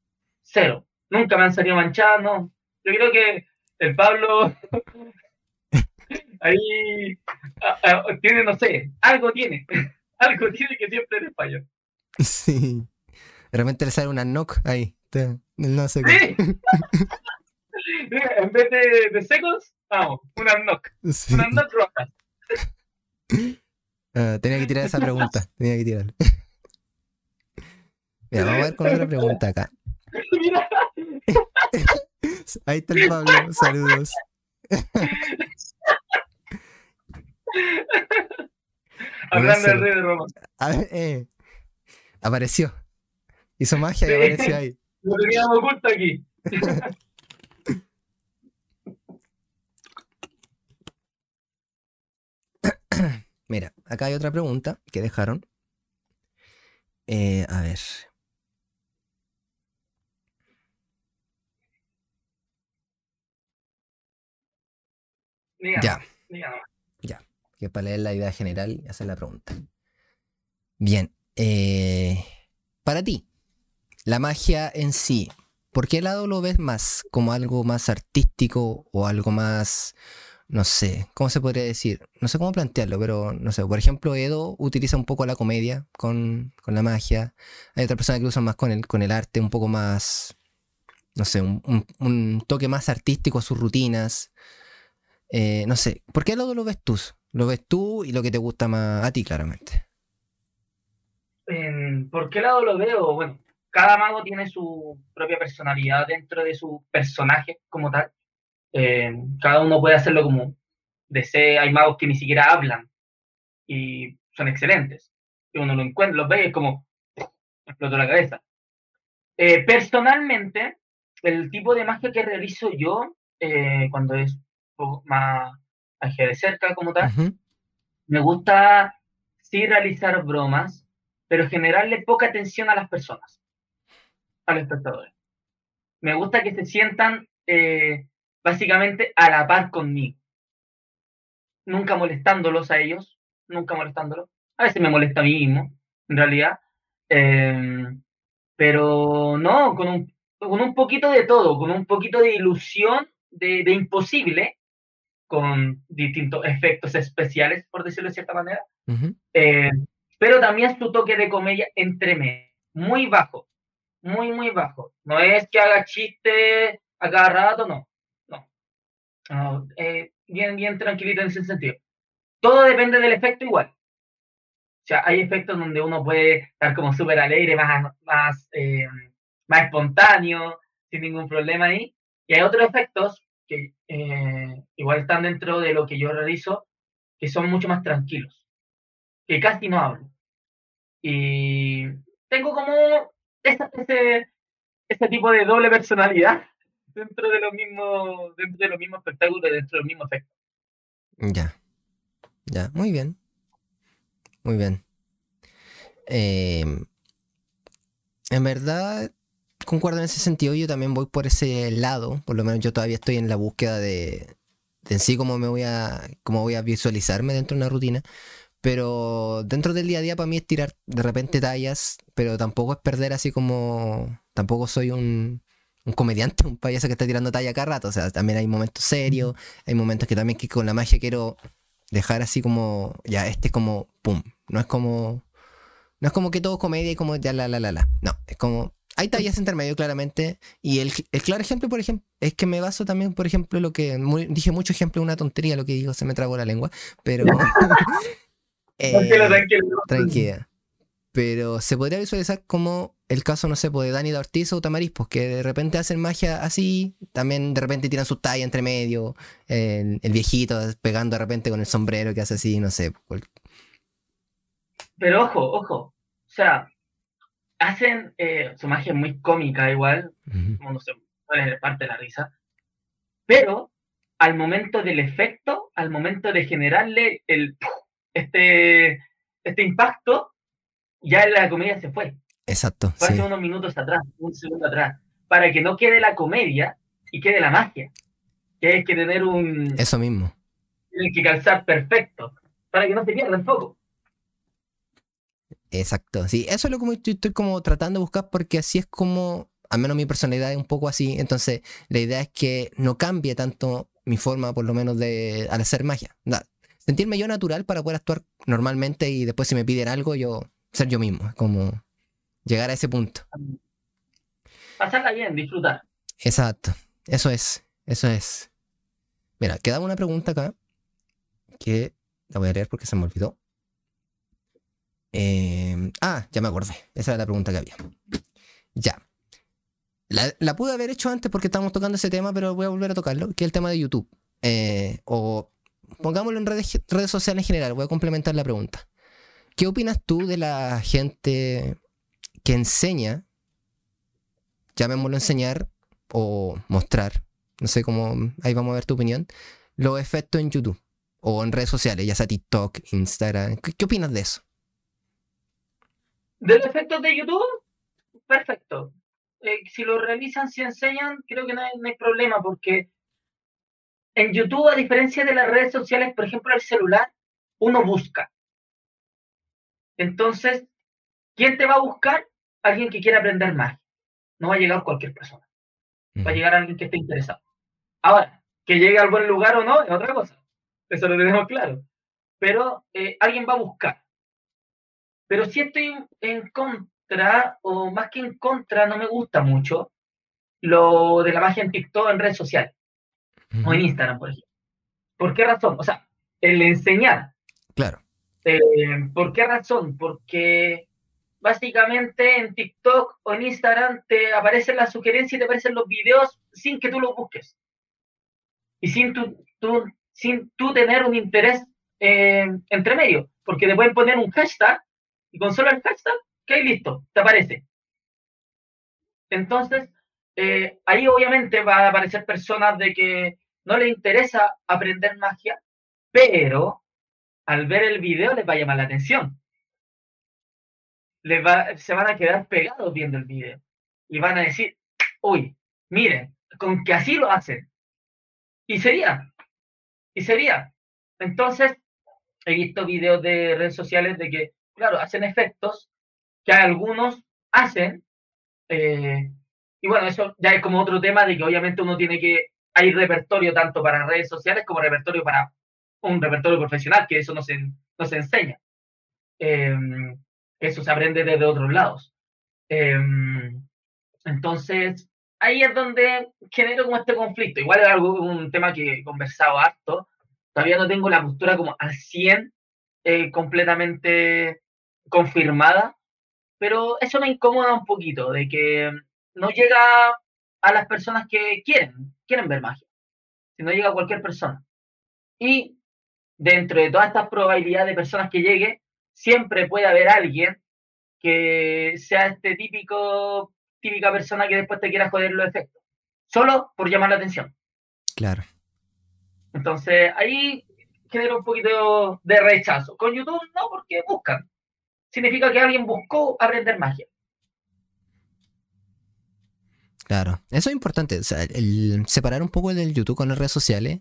cero. Nunca me han salido manchadas, no. Yo creo que el Pablo ahí tiene, no sé, algo tiene. Algo tiene que siempre eres español. Sí. De repente le sale una knock ahí. No sé qué. en vez de, de, secos, vamos, una knock. Sí. Una knock roja. Ah, tenía que tirar esa pregunta. Tenía que tirar. Mira, vamos a ver con otra pregunta acá. Mira. Ahí está el Pablo, saludos. Hablando del rey de Roma. eh, apareció. Hizo magia y apareció ahí. Lo teníamos oculto aquí. Mira, acá hay otra pregunta que dejaron. Eh, a ver. ya. Ya. Que para leer la idea general y hacer la pregunta. Bien. Eh, para ti, la magia en sí, ¿por qué lado lo ves más? ¿Como algo más artístico o algo más, no sé, ¿cómo se podría decir? No sé cómo plantearlo, pero no sé. Por ejemplo, Edo utiliza un poco la comedia con, la magia. Hay otra persona que usa más con el, con el arte, un poco más, no sé, un, toque más artístico a sus rutinas. Eh, no sé, ¿por qué lado lo ves tú? Lo ves tú y lo que te gusta más a ti, claramente. ¿Por qué lado lo veo? Bueno, cada mago tiene su propia personalidad dentro de su personaje como tal. Eh, cada uno puede hacerlo como desee. Hay magos que ni siquiera hablan y son excelentes. Y uno lo encuentra, los ve y es como explotó la cabeza. Eh, personalmente, el tipo de magia que realizo yo eh, cuando es más cerca como tal, me gusta sí realizar bromas, pero generarle poca atención a las personas, a los espectadores. Me gusta que se sientan eh, básicamente a la par conmigo. Nunca molestándolos a ellos, nunca molestándolos. A veces me molesta a mí mismo, en realidad. Em, pero no, con un, con un poquito de todo, con un poquito de ilusión de, de imposible, con distintos efectos especiales, por decirlo de cierta manera pero también su toque de comedia entre medio, muy bajo, muy, muy bajo. No es que haga chiste a cada rato, no, no. Eh, bien, bien tranquilito en ese sentido. Todo depende del efecto igual. O sea, hay efectos donde uno puede estar como súper alegre, más, más, eh, más espontáneo, sin ningún problema ahí. Y hay otros efectos que eh, igual están dentro de lo que yo realizo, que son mucho más tranquilos que casi no hablo. Y tengo como ese, ese tipo de doble personalidad dentro de los mismos, dentro de los mismos espectáculos, dentro de los mismos efectos. Ya. Ya, muy bien. Muy bien. Em, en verdad, concuerdo en ese sentido. Yo también voy por ese lado. Por lo menos yo todavía estoy en la búsqueda de, en sí cómo me voy a, cómo voy a visualizarme dentro de una rutina. Pero dentro del día a día para mí es tirar de repente tallas, pero tampoco es perder así como... Tampoco soy un, comediante, un payaso que está tirando talla cada rato. O sea, también hay momentos serios, hay momentos que también que con la magia quiero dejar así como, ya, este es como, pum. No es como, no es como que todo comedia y como ya la, la, la, la. No, es como, hay tallas intermedio claramente. Y el, el, claro ejemplo, por ejemplo, es que me baso también, por ejemplo, lo que, dije mucho ejemplo, una tontería lo que digo, se me tragó la lengua, pero... tranquilo, tranquilo. Tranquila. Pero se podría visualizar como el caso, no sé, pues, de Dani de Ortiz o Tamariz, pues que de repente hacen magia así, también de repente tiran su talla entre medio, el, viejito pegando de repente con el sombrero que hace así, no sé. Pero ojo, ojo, o sea, hacen eh, su magia muy cómica igual, como no sé, puede parte de la risa, pero al momento del efecto, al momento de generarle el este, este impacto, ya la comedia se fue. Exacto. Fue hace unos minutos atrás, un segundo atrás, para que no quede la comedia y quede la magia. Que hay que tener un... Eso mismo. Tienen que calzar perfecto, para que no se pierda el foco. Exacto, sí, eso es lo que estoy, estoy como tratando de buscar porque así es como, al menos mi personalidad es un poco así, entonces la idea es que no cambie tanto mi forma, por lo menos, de al hacer magia sentirme yo natural para poder actuar normalmente y después si me piden algo, yo ser yo mismo, como llegar a ese punto. Pasarla bien, disfrutar. Exacto, eso es, eso es. Mira, queda una pregunta acá que la voy a leer porque se me olvidó. Em, ah, ya me acordé. Esa era la pregunta que había. Ya. La, pude haber hecho antes porque estábamos tocando ese tema, pero voy a volver a tocarlo, que es el tema de YouTube. Eh, o pongámoslo en redes, sociales en general, voy a complementar la pregunta. ¿Qué opinas tú de la gente que enseña, llamémoslo enseñar o mostrar, no sé cómo, ahí vamos a ver tu opinión, los efectos en YouTube o en redes sociales, ya sea TikTok, Instagram? ¿Qué, opinas de eso? De los efectos de YouTube, perfecto. Eh, si lo realizan, si enseñan, creo que no hay, problema porque en YouTube, a diferencia de las redes sociales, por ejemplo, el celular, uno busca. Entonces, ¿quién te va a buscar? Alguien que quiera aprender más. No va a llegar cualquier persona. Va a llegar alguien que esté interesado. Ahora, que llegue al buen lugar o no, es otra cosa. Eso lo tenemos claro. Pero eh, alguien va a buscar. Pero si estoy en contra, o más que en contra, no me gusta mucho lo de la magia en TikTok, en redes sociales, o en Instagram, por ejemplo. ¿Por qué razón? O sea, el enseñar. Claro. Eh, ¿Por qué razón? Porque básicamente en TikTok o en Instagram te aparecen las sugerencias y te aparecen los videos sin que tú los busques. Y sin tu, sin tú tener un interés eh, entre medio, porque te pueden poner un hashtag y con solo el hashtag, que listo, te aparece. Entonces, eh, ahí obviamente va a aparecer personas de que no les interesa aprender magia, pero al ver el video les va a llamar la atención. Les va, se van a quedar pegados viendo el video y van a decir, uy, miren, con que así lo hacen. Y sería, y sería. Entonces, he visto videos de redes sociales de que, claro, hacen efectos que algunos hacen. Eh, y bueno, eso ya es como otro tema de que obviamente uno tiene que, hay repertorio tanto para redes sociales como repertorio para un repertorio profesional, que eso no se, no se enseña. Em, eso se aprende desde otros lados. Em, entonces, ahí es donde genero como este conflicto. Igual es algo, un tema que he conversado harto. Todavía no tengo la postura como al 100 eh, completamente confirmada, pero eso me incomoda un poquito, de que no llega a las personas que quieren, quieren ver magia, sino llega a cualquier persona. Y dentro de todas estas probabilidades de personas que llegue, siempre puede haber alguien que sea este típico típica persona que después te quiera joder los efectos, solo por llamar la atención. Claro. Entonces ahí genera un poquito de rechazo. Con YouTube no, porque buscan. Significa que alguien buscó aprender magia. Claro, eso es importante. O sea, el separar un poco del YouTube con las redes sociales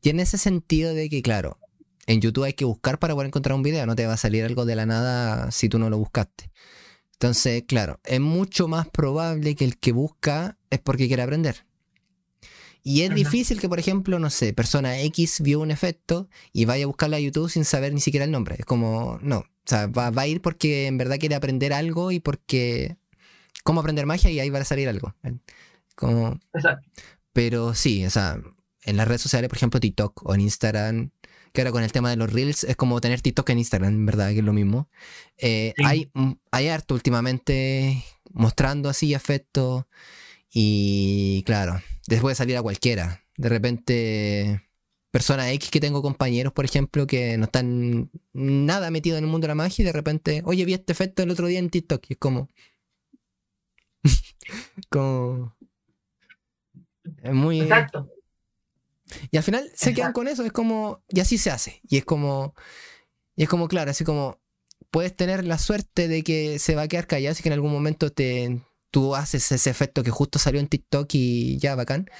tiene ese sentido de que, claro, en YouTube hay que buscar para poder encontrar un video. No te va a salir algo de la nada si tú no lo buscaste. Entonces, claro, es mucho más probable que el que busca es porque quiere aprender. Y es difícil que, por ejemplo, no sé, persona X vio un efecto y vaya a buscarla a YouTube sin saber ni siquiera el nombre. Es como, no. O sea, va, a ir porque en verdad quiere aprender algo y porque. ¿Cómo aprender magia? Y ahí va a salir algo. Como... Exacto. Pero sí, o sea, en las redes sociales, por ejemplo, TikTok o en Instagram, que ahora con el tema de los Reels es como tener TikTok en Instagram, en verdad, que es lo mismo. Eh, hay, hay harto últimamente mostrando así efectos y claro, después de salir a cualquiera. De repente, persona X que tengo compañeros, por ejemplo, que no están nada metidos en el mundo de la magia y de repente, oye, vi este efecto el otro día en TikTok y es como... como... Es muy... Exacto. Y al final se quedan con eso, es como, y así se hace. Y es como, y es como, claro, así como, puedes tener la suerte de que se va a quedar callado, así que en algún momento te, tú haces ese efecto que justo salió en TikTok y ya, bacán.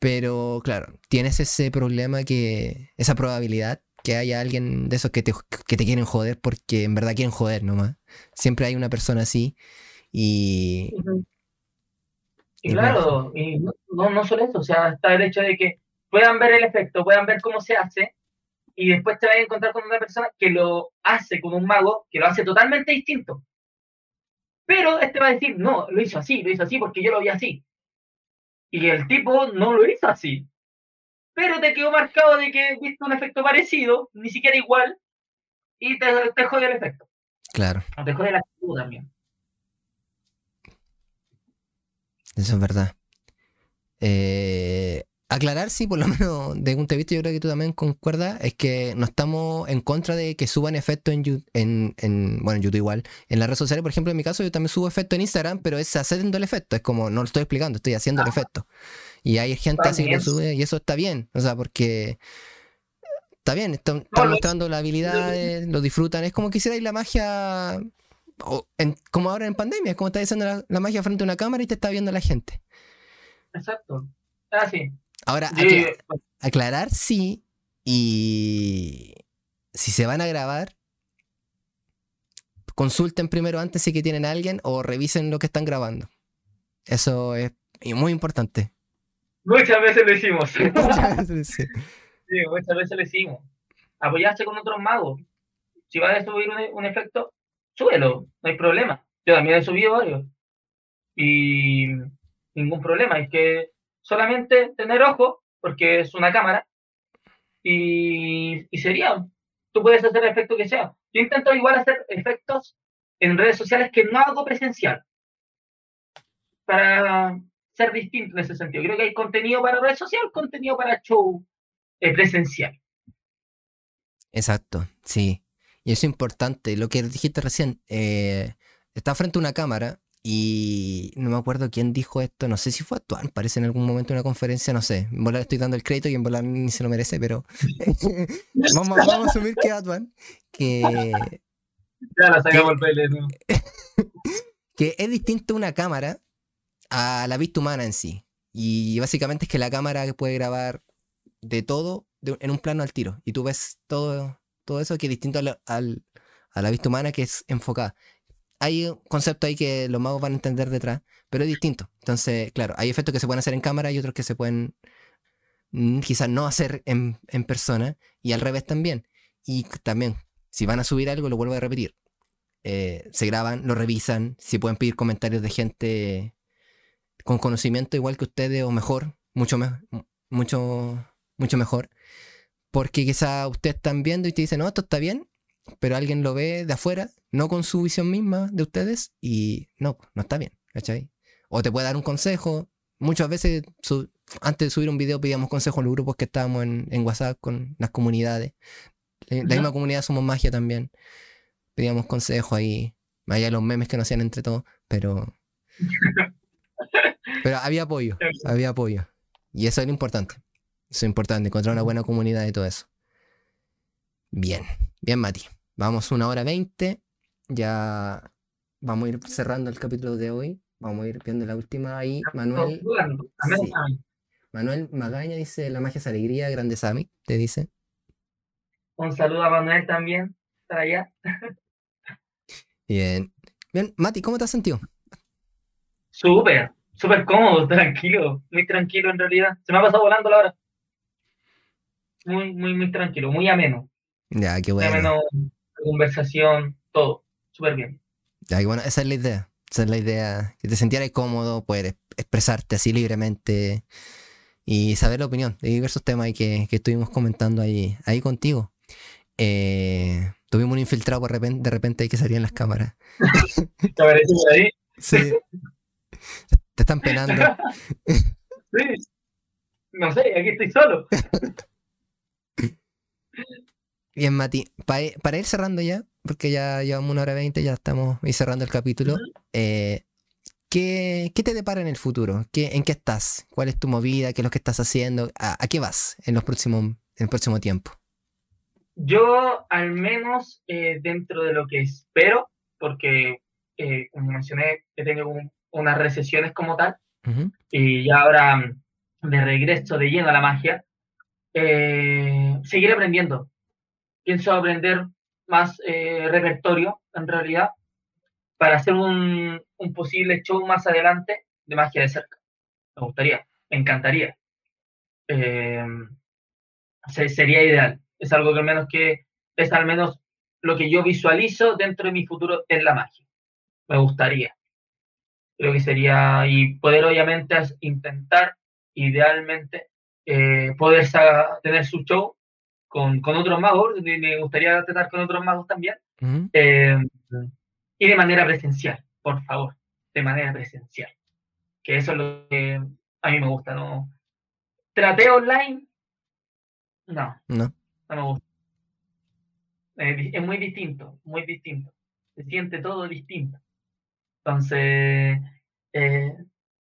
Pero claro, tienes ese problema que, esa probabilidad que haya alguien de esos que te, que te quieren joder porque en verdad quieren joder nomás. Siempre hay una persona así y... Y claro, y no, no solo eso, o sea, está el hecho de que puedan ver el efecto, puedan ver cómo se hace y después te vas a encontrar con una persona que lo hace con un mago, que lo hace totalmente distinto. Pero este va a decir, no, lo hizo así, lo hizo así porque yo lo vi así. Y el tipo no lo hizo así. Pero te quedó marcado de que viste un efecto parecido, ni siquiera igual, y te, te jode el efecto. Claro. O te jode la actitud también. Eso es verdad. Eh, aclarar, sí, por lo menos de un te visto, yo creo que tú también concuerdas, es que no estamos en contra de que suban efectos en, en, en, bueno, en YouTube igual, en las redes sociales, por ejemplo, en mi caso yo también subo efectos en Instagram, pero es haciendo el efecto, es como, no lo estoy explicando, estoy haciendo el efecto. Y hay gente así que lo sube y eso está bien, o sea, porque está bien, están, mostrando la habilidad, lo disfrutan, es como quisierais la magia, como ahora en pandemia, es como está diciendo la, la magia frente a una cámara y te está viendo la gente. Exacto. Ah, sí. Ahora, aclarar sí, y si se van a grabar, consulten primero antes si que tienen a alguien o revisen lo que están grabando. Eso es muy importante. Muchas veces lo hicimos. muchas veces, sí. muchas veces lo hicimos. Apoyarse con otros magos. Si vas a subir un, efecto, súbelo, no hay problema. Yo también he subido varios. Y ningún problema. Es que solamente tener ojo, porque es una cámara, y, sería, tú puedes hacer el efecto que sea. Yo intento igual hacer efectos en redes sociales que no hago presencial, para ser distinto en ese sentido. Creo que hay contenido para red social, contenido para show eh, presencial. Exacto, sí. Y eso es importante. Lo que dijiste recién, eh, está frente a una cámara y no me acuerdo quién dijo esto, no sé si fue Atuan, parece en algún momento en una conferencia, no sé. En volar estoy dando el crédito y en volar ni se lo merece, pero vamos, a asumir que Atuan, que. Ya la sacamos el ¿no? que es distinto una cámara a la vista humana en sí. Y básicamente es que la cámara puede grabar de todo en un plano al tiro. Y tú ves todo, todo eso que es distinto a la vista humana que es enfocada hay un concepto ahí que los magos van a entender detrás, pero es distinto. Entonces, claro, hay efectos que se pueden hacer en cámara y otros que se pueden mm, quizás no hacer en, persona y al revés también. Y también, si van a subir algo, lo vuelvo a repetir. Eh, se graban, lo revisan, si pueden pedir comentarios de gente con conocimiento igual que ustedes o mejor, mucho, mucho, mucho mejor. Porque quizás ustedes están viendo y te dicen, no, esto está bien, pero alguien lo ve de afuera, no con su visión misma de ustedes, y no, no está bien, ¿cachai? O te puede dar un consejo. Muchas veces, antes de subir un video, pedíamos consejos en los grupos que estábamos en, WhatsApp con las comunidades. La, misma comunidad Somos Magia también. Pedíamos consejos ahí, más allá de los memes que nos hacían entre todos, pero. pero había apoyo, había apoyo. Y eso era importante. Eso es importante, encontrar una buena comunidad y todo eso. Bien, bien, Mati. Vamos una hora veinte. Ya vamos a ir cerrando el capítulo de hoy. Vamos a ir viendo la última ahí. Manuel. Manuel Magaña dice: La magia es alegría, grande Sami, te dice. Un saludo a Manuel también, para allá. Bien. Bien, Mati, ¿cómo te has sentido? Súper, súper cómodo, tranquilo, muy tranquilo en realidad. Se me ha pasado volando la hora. Muy, muy, muy tranquilo, muy ameno. Ya, qué bueno. conversación, todo. Súper bien. Ya, qué bueno. Esa es la idea. Esa es la idea. Que te sintieras cómodo, poder expresarte así libremente y saber la opinión de diversos temas que, que estuvimos comentando ahí, ahí contigo. Eh, tuvimos un infiltrado de repente, de repente ahí que salía en las cámaras. ¿Te aparece por ahí? Sí. Te están penando. sí. No sé, aquí estoy solo. Bien, Mati, para ir cerrando ya, porque ya llevamos una hora veinte, ya estamos ir cerrando el capítulo. Eh, ¿qué, te depara en el futuro? ¿Qué, ¿En qué estás? ¿Cuál es tu movida? ¿Qué es lo que estás haciendo? ¿A, qué vas en, los próximos, en el próximo tiempo? Yo, al menos eh, dentro de lo que espero, porque eh, como mencioné, he tenido unas recesiones como tal, y ya ahora mm, de regreso de lleno a la magia, seguir aprendiendo, pienso aprender más eh, repertorio, en realidad, para hacer un, posible show más adelante de magia de cerca. Me gustaría, me encantaría. Eh, sería ideal. Es algo que al menos que es al menos lo que yo visualizo dentro de mi futuro en la magia. Me gustaría. Creo que sería, y poder obviamente intentar, idealmente, eh, poder tener su show con, con otros magos, me gustaría tratar con otros magos también, eh, y de manera presencial, por favor, de manera presencial, que eso es lo que a mí me gusta, ¿no? ¿Traté online? No, no, no me gusta. es muy distinto, muy distinto. Se siente todo distinto. Entonces, eh,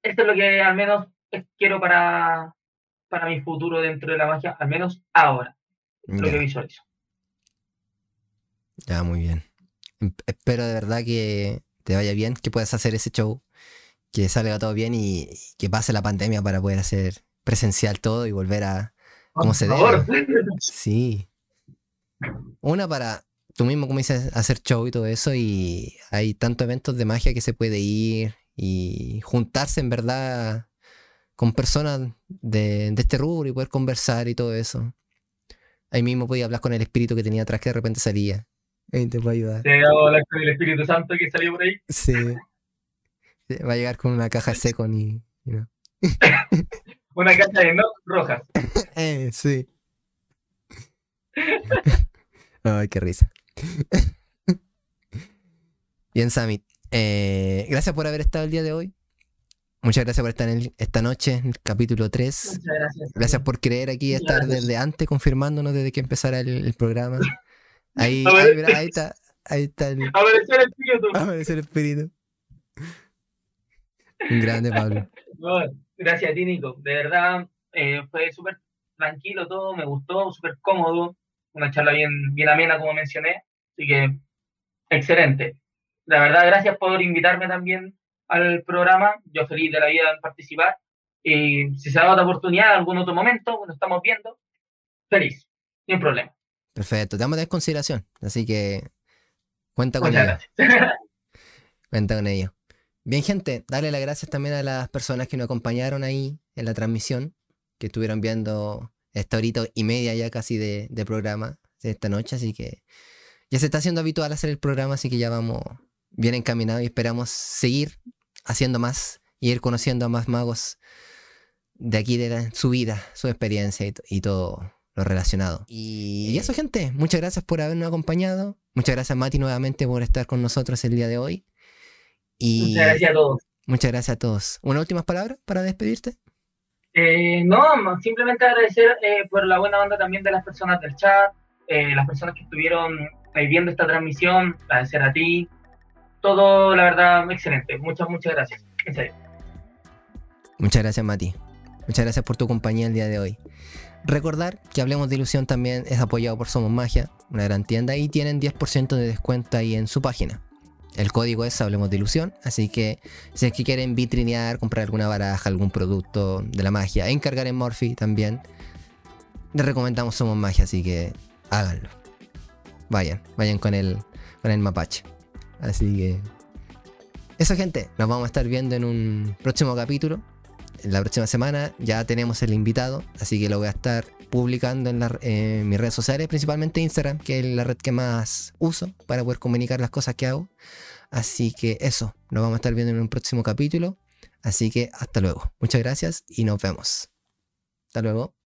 esto es lo que al menos quiero para, para mi futuro dentro de la magia, al menos ahora. Lo que visualizo. Ya, muy bien. Em, espero de verdad que te vaya bien, que puedas hacer ese show, que salga todo bien y, que pase la pandemia para poder hacer presencial todo y volver a como se debe. Sí. Una para tú mismo, como dices, hacer show y todo eso, y hay tantos eventos de magia que se puede ir y juntarse en verdad con personas de, de este rubro y poder conversar y todo eso. Ahí mismo podía hablar con el espíritu que tenía atrás que de repente salía. Ahí te puede ayudar. ¿Te hablar con el Espíritu Santo que salió por ahí? Sí. Va a llegar con una caja seco y. una caja de no rojas. eh, sí. Ay, qué risa. Bien, Samit. Eh, gracias por haber estado el día de hoy. Muchas gracias por estar en esta noche, en el capítulo 3. Muchas gracias. Gracias por creer aquí, estar desde antes, confirmándonos desde que empezara el, programa. Ahí, ahí, está. Ahí está el, el espíritu. Apareció el espíritu. Un grande, Pablo. gracias a ti, Nico. De verdad, eh, fue súper tranquilo todo, me gustó, súper cómodo. Una charla bien, bien amena, como mencioné. Así que, excelente. La verdad, gracias por invitarme también al programa. Yo feliz de la vida en participar. Y si se da otra oportunidad en algún otro momento, cuando estamos viendo, feliz, sin problema. Perfecto, te damos en consideración. Así que cuenta con ello. cuenta con ello. Bien, gente, darle las gracias también a las personas que nos acompañaron ahí en la transmisión, que estuvieron viendo esta horita y media ya casi de, de programa de esta noche. Así que ya se está haciendo habitual hacer el programa, así que ya vamos bien encaminados y esperamos seguir haciendo más y ir conociendo a más magos de aquí de su vida, su experiencia y, todo lo relacionado. Y, eso, gente, muchas gracias por habernos acompañado. Muchas gracias, Mati, nuevamente por estar con nosotros el día de hoy. Y muchas gracias a todos. Muchas gracias a todos. ¿Una última palabra para despedirte? Eh, no, simplemente agradecer eh, por la buena onda también de las personas del chat, eh, las personas que estuvieron viendo esta transmisión, agradecer a ti, todo, la verdad, excelente. Muchas, muchas gracias. En serio. Muchas gracias, Mati. Muchas gracias por tu compañía el día de hoy. Recordar que Hablemos de Ilusión también es apoyado por Somos Magia, una gran tienda, y tienen 10% de descuento ahí en su página. El código es Hablemos de Ilusión, así que si es que quieren vitrinear, comprar alguna baraja, algún producto de la magia, encargar en Morphy también, les recomendamos Somos Magia, así que háganlo. Vayan, vayan con el, con el mapache. Así que. Eso, gente. Nos vamos a estar viendo en un próximo capítulo. En la próxima semana ya tenemos el invitado. Así que lo voy a estar publicando en, mis redes sociales, principalmente Instagram, que es la red que más uso para poder comunicar las cosas que hago. Así que eso. Nos vamos a estar viendo en un próximo capítulo. Así que hasta luego. Muchas gracias y nos vemos. Hasta luego.